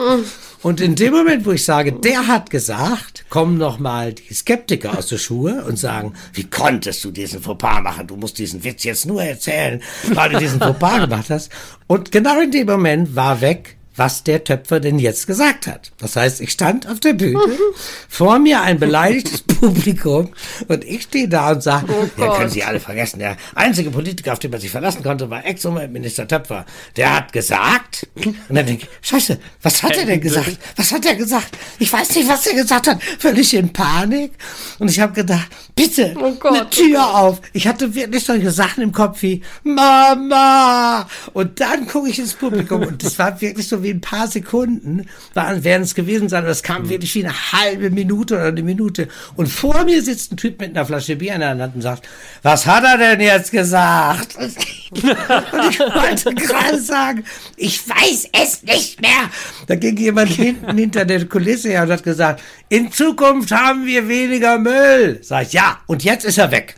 Speaker 4: und in dem Moment, wo ich sage, der hat gesagt, kommen nochmal die Skeptiker aus der Schuhe und sagen, wie konntest du diesen Fauxpas machen? Du musst diesen Witz jetzt nur erzählen, weil du diesen Fauxpas gemacht hast. Und genau in dem Moment war weg, was der Töpfer denn jetzt gesagt hat. Das heißt, ich stand auf der Bühne, vor mir ein beleidigtes Publikum und ich stehe da und sage, oh ja, können Sie alle vergessen, der einzige Politiker, auf den man sich verlassen konnte, war Ex-Umweltminister Töpfer. Der hat gesagt, und dann denke ich, scheiße, was hat er denn gesagt? Was hat er gesagt? Ich weiß nicht, was er gesagt hat. Völlig in Panik. Und ich habe gedacht, bitte, oh Gott, eine Tür oh auf. Ich hatte wirklich solche Sachen im Kopf wie, Mama! Und dann gucke ich ins Publikum und das war wirklich so wie ein paar Sekunden waren, werden es gewesen sein. Das kam mhm. wirklich wie eine halbe Minute oder eine Minute. Und vor mir sitzt ein Typ mit einer Flasche Bier in der Hand und sagt, was hat er denn jetzt gesagt? und ich wollte gerade sagen, ich weiß es nicht mehr. Da ging jemand hinten hinter der Kulisse her und hat gesagt, in Zukunft haben wir weniger Müll. Sag ich, ja, und jetzt ist er weg.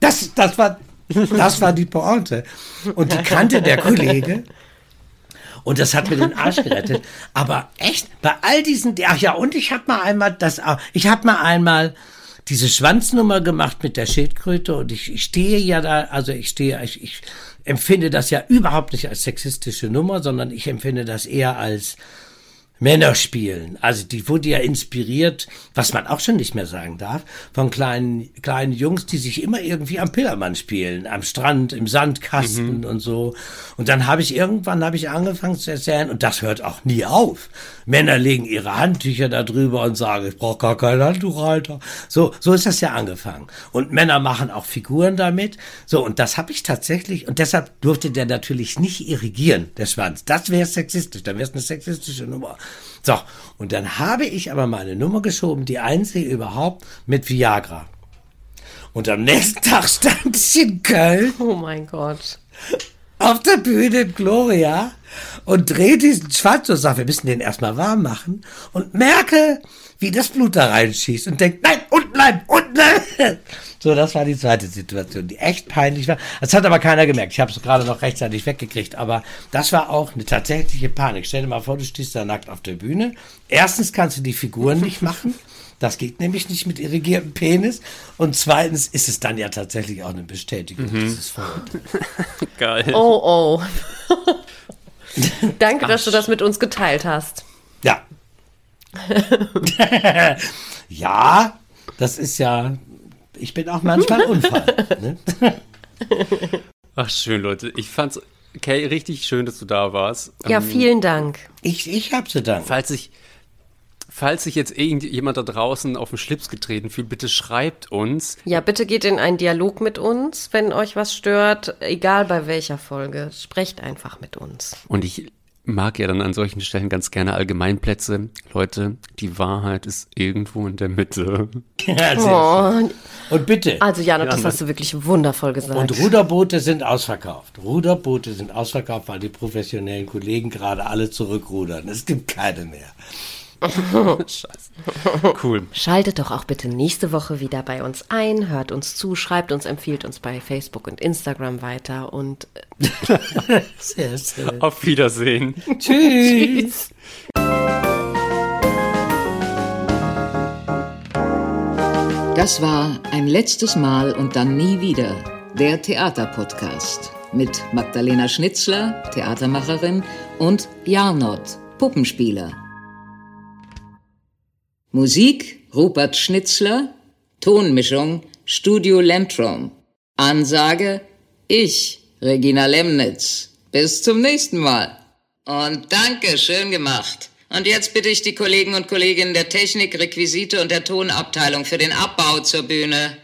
Speaker 4: Das, das war, das war die Pointe. Und die kannte der Kollege. Und das hat mir den Arsch gerettet. Aber echt, bei all diesen, ach ja, und ich habe mal einmal das, ich habe mal einmal diese Schwanznummer gemacht mit der Schildkröte und ich, ich stehe ja da, also ich stehe, ich, ich empfinde das ja überhaupt nicht als sexistische Nummer, sondern ich empfinde das eher als Männer spielen. Also die wurde ja inspiriert, was man auch schon nicht mehr sagen darf, von kleinen, kleinen Jungs, die sich immer irgendwie am Pillermann spielen, am Strand, im Sandkasten mhm. und so. Und dann habe ich irgendwann habe ich angefangen zu erzählen und das hört auch nie auf. Männer legen ihre Handtücher da drüber und sagen, ich brauche gar kein Handtuchhalter. So, so ist das ja angefangen. Und Männer machen auch Figuren damit. So, und das habe ich tatsächlich, und deshalb durfte der natürlich nicht irrigieren, der Schwanz. Das wäre sexistisch, dann wäre es eine sexistische Nummer. So, und dann habe ich aber meine Nummer geschoben, die einzige überhaupt mit Viagra. Und am nächsten Tag stand ich in Köln.
Speaker 2: Oh mein Gott.
Speaker 4: Auf der Bühne in Gloria und drehe diesen Schwanz und sage, wir müssen den erstmal warm machen und merke, wie das Blut da reinschießt und denkt, nein, unten bleiben, unten bleiben. So, das war die zweite Situation, die echt peinlich war. Das hat aber keiner gemerkt. Ich habe es gerade noch rechtzeitig weggekriegt, aber das war auch eine tatsächliche Panik. Stell dir mal vor, du stehst da nackt auf der Bühne. Erstens kannst du die Figuren nicht machen. Das geht nämlich nicht mit irrigiertem Penis. Und zweitens ist es dann ja tatsächlich auch eine Bestätigung mhm. dieses Vorurteils.
Speaker 2: Geil. Oh, oh. Danke, Ach, dass du das mit uns geteilt hast.
Speaker 4: Ja. ja, das ist ja. Ich bin auch manchmal Unfall. Ne?
Speaker 3: Ach, schön, Leute. Ich fand's okay, richtig schön, dass du da warst.
Speaker 2: Ja, ähm, vielen Dank.
Speaker 4: Ich, ich hab zu danken.
Speaker 3: Falls ich, falls sich jetzt irgendjemand da draußen auf den Schlips getreten fühlt, bitte schreibt uns.
Speaker 2: Ja, bitte geht in einen Dialog mit uns, wenn euch was stört, egal bei welcher Folge. Sprecht einfach mit uns.
Speaker 3: Und ich mag ja dann an solchen Stellen ganz gerne Allgemeinplätze. Leute, die Wahrheit ist irgendwo in der Mitte. Ja,
Speaker 2: sehr oh. Und bitte. Also Jana, das hast du wirklich wundervoll gesagt.
Speaker 4: Und Ruderboote sind ausverkauft. Ruderboote sind ausverkauft, weil die professionellen Kollegen gerade alle zurückrudern. Es gibt keine mehr.
Speaker 2: Scheiße. Cool. Schaltet doch auch bitte nächste Woche wieder bei uns ein, hört uns zu, schreibt uns, empfiehlt uns bei Facebook und Instagram weiter und
Speaker 3: sehr schön. Auf Wiedersehen.
Speaker 4: Tschüss.
Speaker 1: Das war ein letztes Mal und dann nie wieder der Theaterpodcast mit Magdalena Schnitzler, Theatermacherin, und Jarnot, Puppenspieler. Musik Rupert Schnitzler, Tonmischung Studio Lentrum. Ansage ich, Regina Lemnitz. Bis zum nächsten Mal. Und danke, schön gemacht. Und jetzt bitte ich die Kollegen und Kolleginnen der Technik, Requisite und der Tonabteilung für den Abbau zur Bühne.